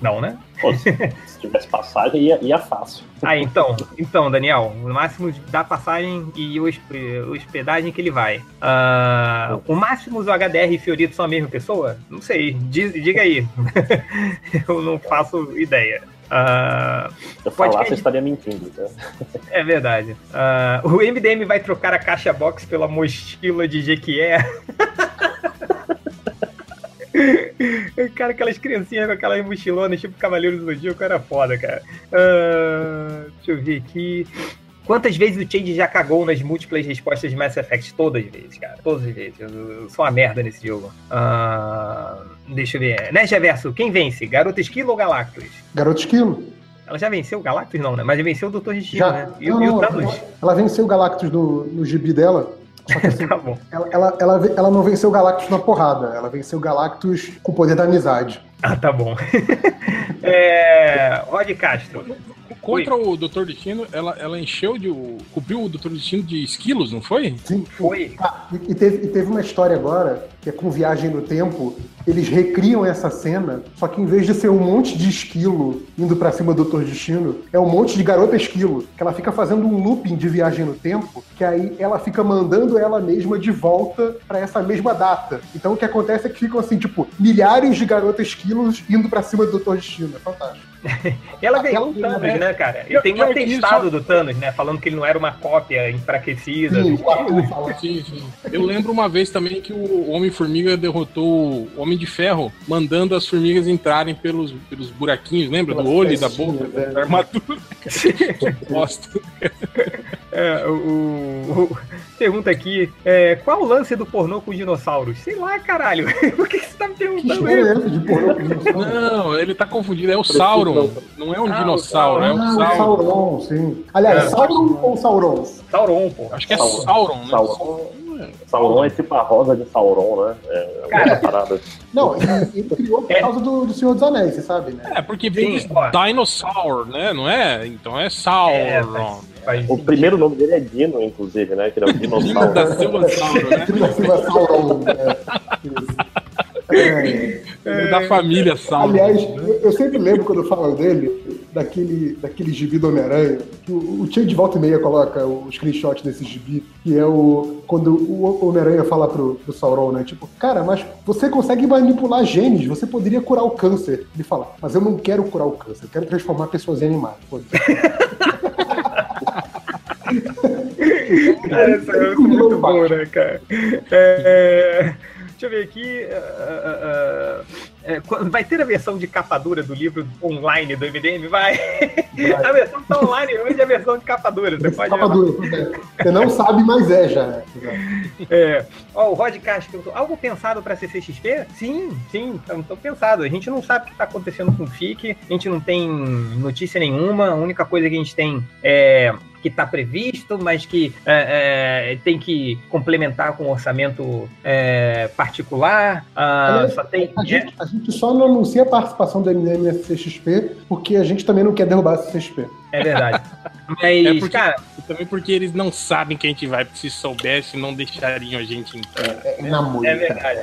Não, né? Pô, se, tivesse passagem, ia, ia fácil. Ah, então, então, Daniel, o máximo da passagem e hospedagem que ele vai. Uh, o Máximos o HDR e Fiorito são a mesma pessoa? Não sei, diz, diga aí. Eu não faço ideia. Uh, Se eu falar, você estaria mentindo. Tá? É verdade. Uh, o MDM vai trocar a caixa box pela mochila de Jequié. cara, aquelas criancinhas com aquelas mochilonas, tipo Cavaleiro do Zodíaco, era foda, cara. Uh, deixa eu ver aqui. Quantas vezes o Change já cagou nas múltiplas respostas de Mass Effect? Todas as vezes, cara. Todas as vezes. Eu, eu sou uma merda nesse jogo. Uh, deixa eu ver. Né, Verso, quem vence? Garoto Esquilo ou Galactus? Garoto Esquilo. Ela já venceu o Galactus, não, né? Mas já venceu o Doutor Destino, né? E, não, e o Thanos? Ela, ela venceu o Galactus no, no gibi dela. Só que assim, tá ela, ela, ela, ela, não venceu o Galactus na porrada, ela venceu o Galactus com o poder da amizade. Ah, tá bom. é, Rod Castro. Contra Oi. o Doutor Destino, ela, ela encheu de. cobriu o Doutor Destino de esquilos, não foi? Sim, foi. Ah, e, e, teve, e teve uma história agora, que é com Viagem no Tempo, eles recriam essa cena, só que em vez de ser um monte de esquilo indo para cima do Doutor Destino, é um monte de garota esquilo, que ela fica fazendo um looping de viagem no tempo, que aí ela fica mandando ela mesma de volta para essa mesma data. Então o que acontece é que ficam assim, tipo, milhares de garotas esquilos indo para cima do Doutor Destino. É fantástico. Ela veio o Thanos, né, cara? E tem um atestado do Thanos, né? Falando que ele não era uma cópia enfraquecida. Sim, sim, sim. Eu lembro uma vez também que o Homem-Formiga derrotou o Homem de Ferro, mandando as formigas entrarem pelos, pelos buraquinhos, lembra? do olho e da boca, é. da armadura. Bosta. É, o, o, pergunta aqui: é, qual o lance do pornô com dinossauros? Sei lá, caralho. Por que você tá me perguntando isso? De pornô com dinossauros? Não, ele tá confundido. É o Sauron. Não é um ah, dinossauro, é um ah, Sauron. Sauron, sim. Aliás, é. Sauron ou Sauron? Sauron, pô. Acho que é Sauron, Sauron né? Sauron. Sauron é tipo a rosa de Sauron, né? É Cara, parada. Não, ele criou por causa do, do, Senhor dos Anéis, você sabe, né? É, porque vem de Dinosaur, né? Não é? Então é Sauron. É, o primeiro nome dele é Dino, inclusive, né? Que ele é o dinossauro. Dino da Silva Sauron, né? Dino da Silva Sauron? É, é, da família Sauron. Aliás, eu, eu sempre lembro quando eu falo dele, daquele, daquele gibi do Homem-Aranha, que o, o Tio de volta e meia coloca o screenshot desse gibi, que é o quando o Homem-Aranha fala pro, pro Sauron, né? Tipo, cara, mas você consegue manipular genes, você poderia curar o câncer. Ele fala, mas eu não quero curar o câncer, eu quero transformar pessoas em animais. Essa é muito bom, né, cara? É... Deixa eu ver aqui. Uh, uh, é, vai ter a versão de capa dura do livro online do MDM? Vai! vai. A versão tá online hoje é a versão de capa dura. Você, pode capa dura, você não sabe, mas é já. É. Ó, o Rod Castro algo pensado para CCXP? Sim, sim, estou pensado. A gente não sabe o que está acontecendo com o FIC, a gente não tem notícia nenhuma, a única coisa que a gente tem é que está previsto, mas que é, é, tem que complementar com um orçamento é, particular. Ah, só tem... a, gente, a, gente, só não anuncia a participação do MDM na CXP porque a gente também não quer derrubar a CXP. É verdade. Mas, é porque, cara, também porque eles não sabem que a gente vai, porque se soubesse, não deixariam a gente entrar. É, é, é, é verdade.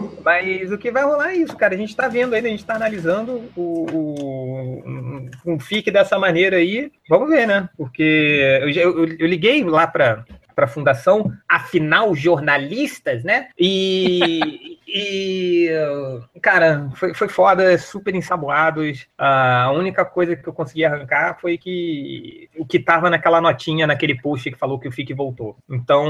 Mas o que vai rolar é isso, cara. A gente tá vendo ainda, a gente tá analisando o, o, um FIC dessa maneira aí. Vamos ver, né? Porque eu, eu, eu liguei lá para para a fundação, afinal jornalistas, né? E, e cara, foi, foi foda, super ensaboados. A única coisa que eu consegui arrancar foi que o que tava naquela notinha, naquele post que falou que o FIC voltou. Então,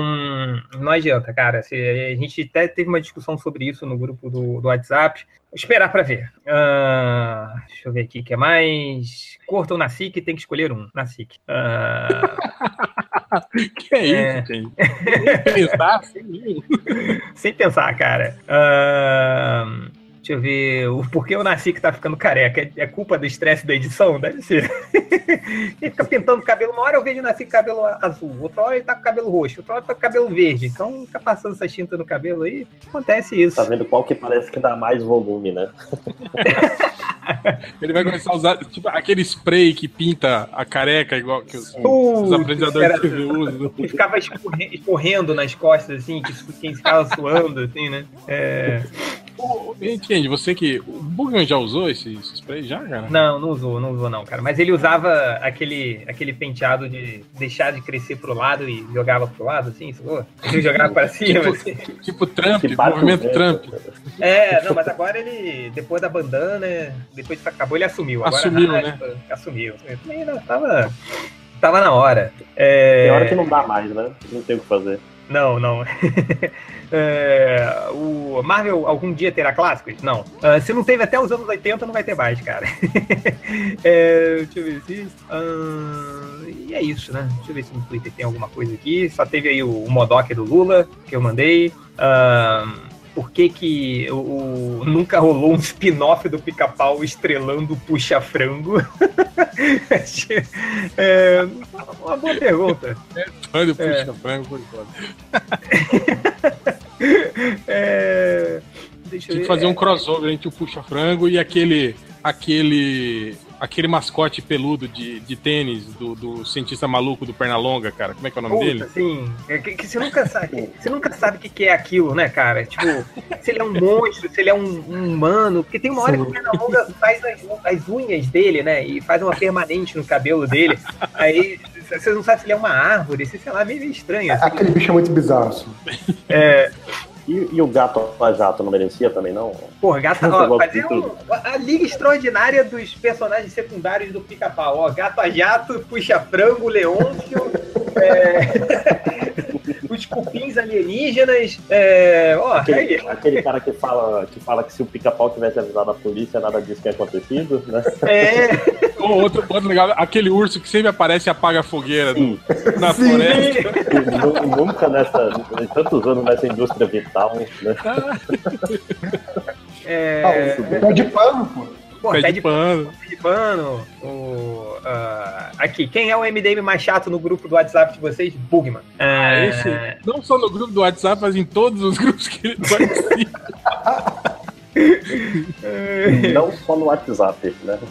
não adianta, cara. A gente até teve uma discussão sobre isso no grupo do, do WhatsApp. Esperar para ver. Uh, deixa eu ver aqui o que é mais. Corto ou na SIC, tem que escolher um. Na SIC. Uh, que é isso, é... gente? Sem pensar, sem, sem pensar, cara. Uh, Um, Deixa eu ver. O porquê eu nasci que tá ficando careca? É, é culpa do estresse da edição? Deve ser. ele fica pintando o cabelo. Uma hora eu vejo nasci com cabelo azul, outra hora ele tá com cabelo roxo, outra hora tá com cabelo verde. Então fica passando essa tinta no cabelo aí. Acontece isso. Tá vendo qual que parece que dá mais volume, né? ele vai começar a usar tipo, aquele spray que pinta a careca, igual que os, uh, os apresentadores de TV usam. Que ficava escorrendo nas costas, assim, que ficava suando, assim, né? É. Entende, você que. O Bugman já usou esse, esse, spray já, cara? Não, não usou, não usou, não, cara. Mas ele usava aquele, aquele penteado de deixar de crescer pro lado e jogava pro lado, assim, sacou? Ele jogava pra cima. tipo, assim. tipo Trump, movimento Trump. É, não, mas agora ele, depois da bandana, depois que acabou, ele assumiu. Agora, assumiu, ah, né? Assumiu. Também não, tava, tava na hora. É... Tem hora que não dá mais, né? Não tem o que fazer. Não, não. é, o Marvel algum dia terá clássicos? Não. Uh, se não teve até os anos 80, não vai ter mais, cara. é, deixa eu ver se. Uh, e é isso, né? Deixa eu ver se no Twitter tem alguma coisa aqui. Só teve aí o, o Modok do Lula, que eu mandei. Uh, por que, que o, o, nunca rolou um spin-off do pica-pau estrelando Puxa-Frango? é, uma boa pergunta. É, do Puxa-Frango foi foda. é, Tinha que fazer um crossover entre o Puxa-Frango e aquele, aquele aquele mascote peludo de, de tênis do, do cientista maluco do Pernalonga, cara. Como é que é o nome Puta, dele? Sim. É que, que, você nunca sabe. Você nunca sabe o que, que é aquilo, né, cara? Tipo, se ele é um monstro, se ele é um, um humano. Porque tem uma hora sim. que o Pernalonga faz as, as, unhas dele, né? E faz uma permanente no cabelo dele. Aí você não sabe se ele é uma árvore, se sei lá, meio estranho. Assim. Aquele bicho é muito bizarro, assim. É. E, e, o gato a jato não merecia também, não? Porra, gato, ó, fazer um, a liga extraordinária dos personagens secundários do pica-pau. Gato a jato, puxa frango, Leôncio, é... os cupins alienígenas, é... ó, aquele, é aquele cara que fala, que fala que se o pica-pau tivesse avisado a polícia, nada disso tinha acontecido, né? É. Ou outro ponto legal, aquele urso que sempre aparece e apaga a fogueira do, na Sim. floresta. Nunca nessa, tantos anos nessa indústria vital, né? É... Ah, pé de pano, pô. Pô, pé, pé de pano. Pé de pano. O, uh, aqui, quem é o MDM mais chato no grupo do WhatsApp de vocês? Bugman. Ah, é... esse, não só no grupo do WhatsApp, mas em todos os grupos que ele participa. Não só no WhatsApp, né?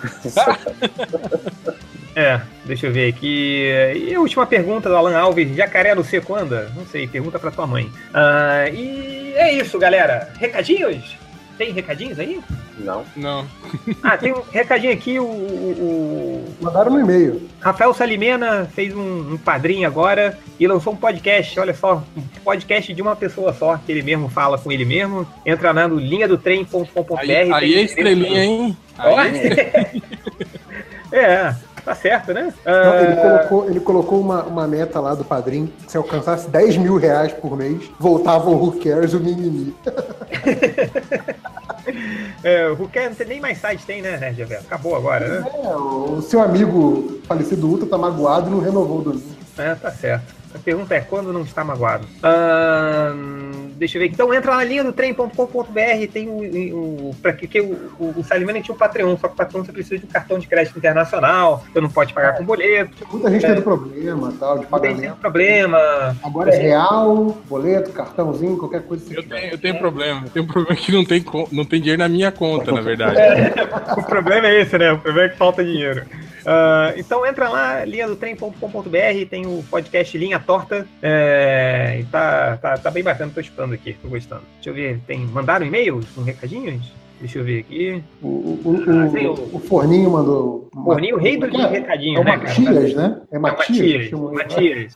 É, deixa eu ver aqui. E a última pergunta do Alan Alves: Jacaré no seco anda? Não sei, pergunta pra tua mãe. Uh, e é isso, galera. Recadinhos? Tem recadinhos aí? Não. Não. Ah, tem um recadinho aqui, o. o Mandaram no e-mail. Rafael Salimena fez um, um padrinho agora e lançou um podcast, olha só, um podcast de uma pessoa só, que ele mesmo fala com ele mesmo. Entra na no linha do trem.com.br. Aí, aí é estrelinha, hein? Aí é, é. Tá certo, né? Não, ele ah, colocou, ele colocou uma, uma meta lá do padrinho, se alcançasse 10 mil reais por mês, voltava o Who Cares, o mimimi. é, o Who Cares não tem nem mais site, tem, né, Javel? Acabou agora, né? É, o seu amigo falecido Ultra tá magoado e não renovou o domínio. É, tá certo. A pergunta é quando não está magoado. Uh, deixa eu ver. Então entra na linha do trem.com.br, tem o. o para que, que o, o, o Salimani tinha um Patreon, só que o Patreon você precisa de um cartão de crédito internacional, você não pode pagar com boleto. Muita gente é, tendo problema tal, de pagamento. Tem problema. Agora é real, boleto, cartãozinho, qualquer coisa. Eu tenho, eu tenho problema. Eu tenho um problema que não tem, não tem dinheiro na minha conta, na verdade. É, o problema é esse, né? O problema é que falta dinheiro. Uh, então entra lá, linha do trem.com.br, tem o podcast Linha Torta. É, tá, tá, tá bem bacana, tô escutando aqui, tô gostando. Deixa eu ver, tem. Mandaram e-mails com recadinhos? Deixa eu ver aqui. O, o, ah, o, o Forninho mandou. Forninho, rei do é, recadinho, é né? Matias, né? É Matias. É Matias. Matias.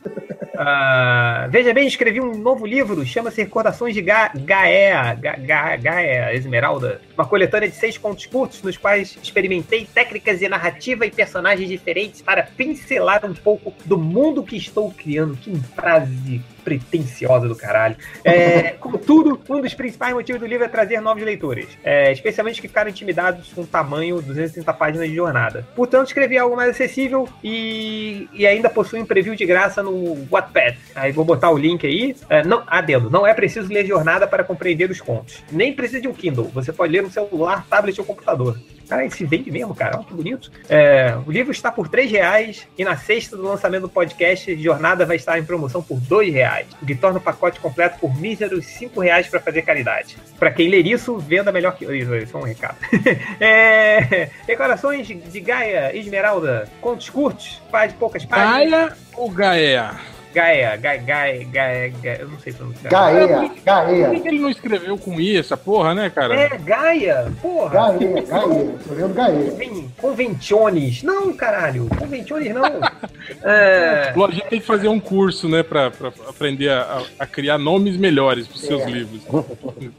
Uh, veja bem, escrevi um novo livro, chama-se Recordações de Ga Gaea, Ga Ga Gaea Esmeralda, uma coletânea de seis contos curtos nos quais experimentei técnicas de narrativa e personagens diferentes para pincelar um pouco do mundo que estou criando. Que frase pretensiosa do caralho. É, contudo, um dos principais motivos do livro é trazer novos leitores, é, especialmente que ficaram intimidados com o tamanho 230 páginas de jornada. Portanto, escrevi algo mais acessível e, e ainda possui um preview de graça no Wattpad. Aí vou botar o link aí. É, não, adendo, não é preciso ler jornada para compreender os contos. Nem precisa de um Kindle, você pode ler no celular, tablet ou computador. Cara, esse vende mesmo, cara. Olha que bonito. É, o livro está por 3 reais e na sexta do lançamento do podcast, Jornada vai estar em promoção por 2 reais, o que torna o pacote completo por míseros 5 reais para fazer caridade. Para quem ler isso, venda melhor que. Isso, isso é um recado. é, declarações de Gaia Esmeralda, contos curtos, faz poucas páginas. Gaia ou Gaia? Gaia, Gaia, Gaia, Gaia, Gaia, eu não sei pronunciar. Gaia, Gaia. Por que ele não escreveu com I essa porra, né, cara? É, Gaia, porra. Gaia, Gaia, tô vendo Gaia. Conventiones. Não, caralho, conventiones não. é... A gente tem que fazer um curso, né, pra, pra aprender a, a criar nomes melhores pros seus é. livros.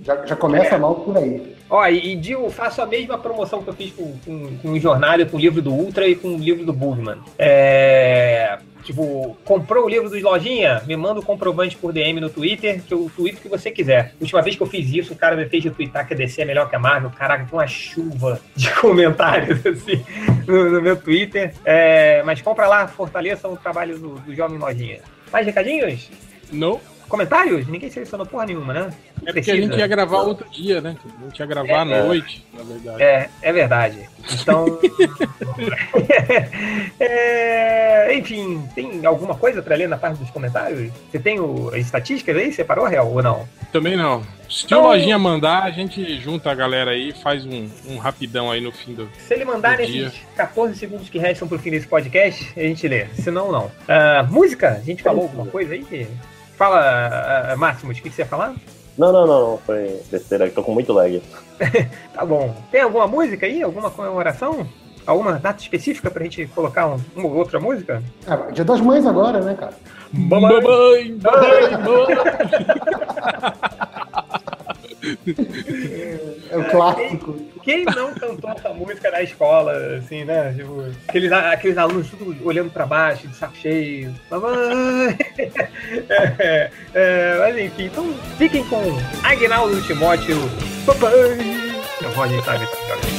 Já, já começa é. mal por aí. Ó, e, e digo, faço a mesma promoção que eu fiz com, com, com o Jornada, com o livro do Ultra e com o livro do Bugman. É Tipo, comprou o livro dos Lojinha? Me manda o comprovante por DM no Twitter, que eu tweet o que você quiser. Última vez que eu fiz isso, o cara me fez de twittar que a DC é melhor que a Marvel. Caraca, tem uma chuva de comentários, assim, no, no meu Twitter. É, mas compra lá, fortaleça o trabalho do, do Jovem Lojinha. Mais recadinhos? Não. Comentários? Ninguém selecionou porra nenhuma, né? É porque a gente ia gravar outro dia, né? A gente ia gravar é, à noite, na verdade. É, é verdade. Então. é, enfim, tem alguma coisa para ler na parte dos comentários? Você tem o, as estatísticas aí? Separou, Real, ou não? Também não. Se então, o Lojinha mandar, a gente junta a galera aí e faz um, um, rapidão aí no fim do. Se ele mandar nesses dia. 14 segundos que restam pro fim desse podcast, a gente lê. Se não, não. Uh, música? A gente falou alguma coisa aí? Fala, uh, Máximos, o que você ia falar? Não, não, não, foi besteira, tô com muito lag. tá bom. Tem alguma música aí? Alguma comemoração? Alguma data específica pra gente colocar um, uma ou outra música? É, dia das mães agora, né, cara? Mamãe! Mamãe! Mamãe! É o clássico. Quem, quem, não cantou essa música na escola, assim, né? Tipo, aqueles, aqueles alunos tudo olhando pra baixo, de saco cheio. Mamãe! É, é, mas enfim, então fiquem com Agnaldo Timóteo. Papai! Eu vou ajeitar esse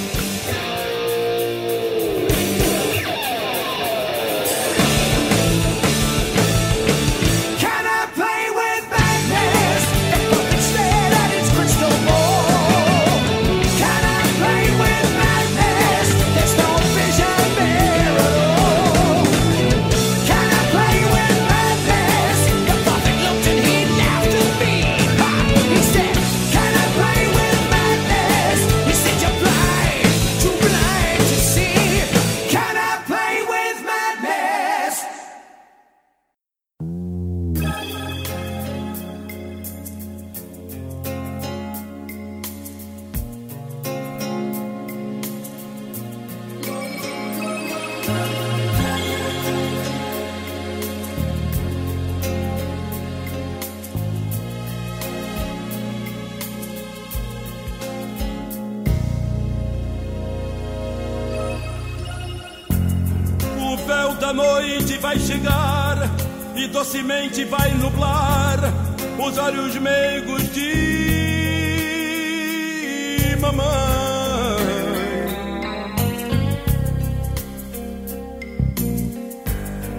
docemente vai nublar os olhos meigos de mamãe.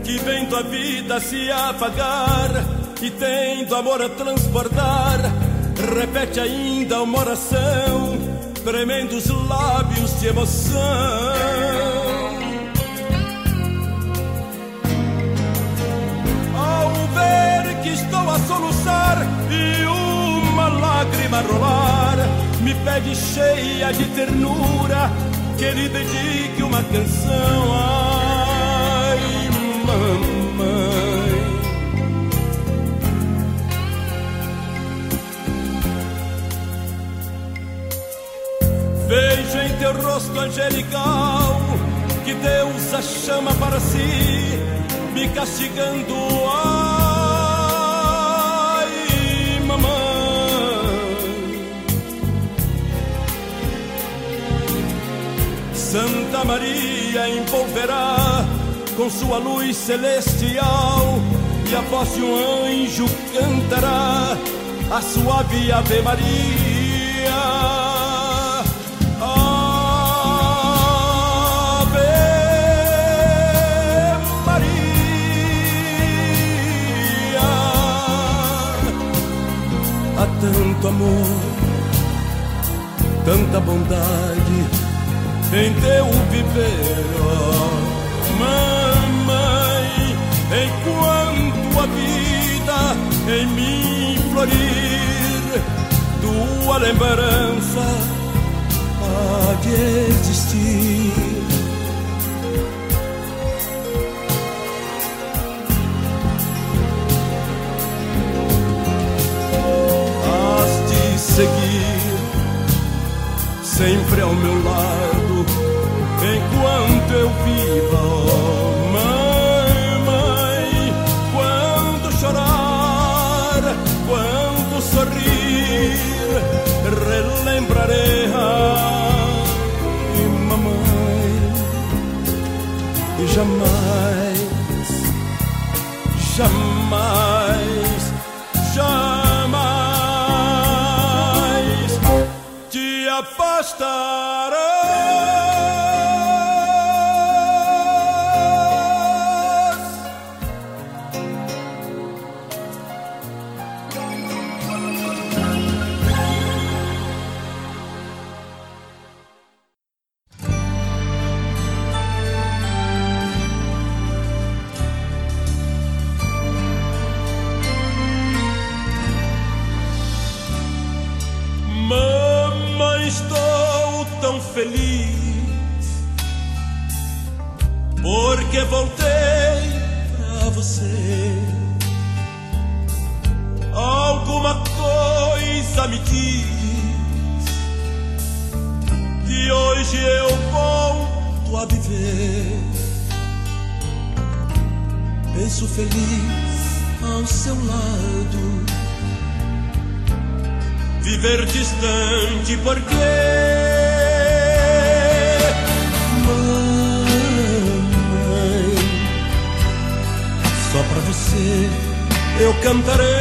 Que vendo a vida se apagar e tendo amor a transportar, repete ainda uma oração, tremendo os lábios de emoção. Estou a soluçar e uma lágrima rolar. Me pede cheia de ternura que lhe dedique uma canção. Ai, mamãe. Vejo em teu rosto angelical que Deus a chama para si, me castigando. Ai, Santa Maria envolverá com sua luz celestial e a voz de um anjo cantará a suave Ave Maria. tanto amor, tanta bondade em teu viver, mamãe, enquanto a vida em mim florir, tua lembrança há de existir. seguir, sempre ao meu lado, enquanto eu viva, mãe, mãe, quando chorar, quando sorrir, relembrarei a mamãe e jamais, jamais, jamais te afastará. distante, porque. Mãe, só pra você eu cantarei.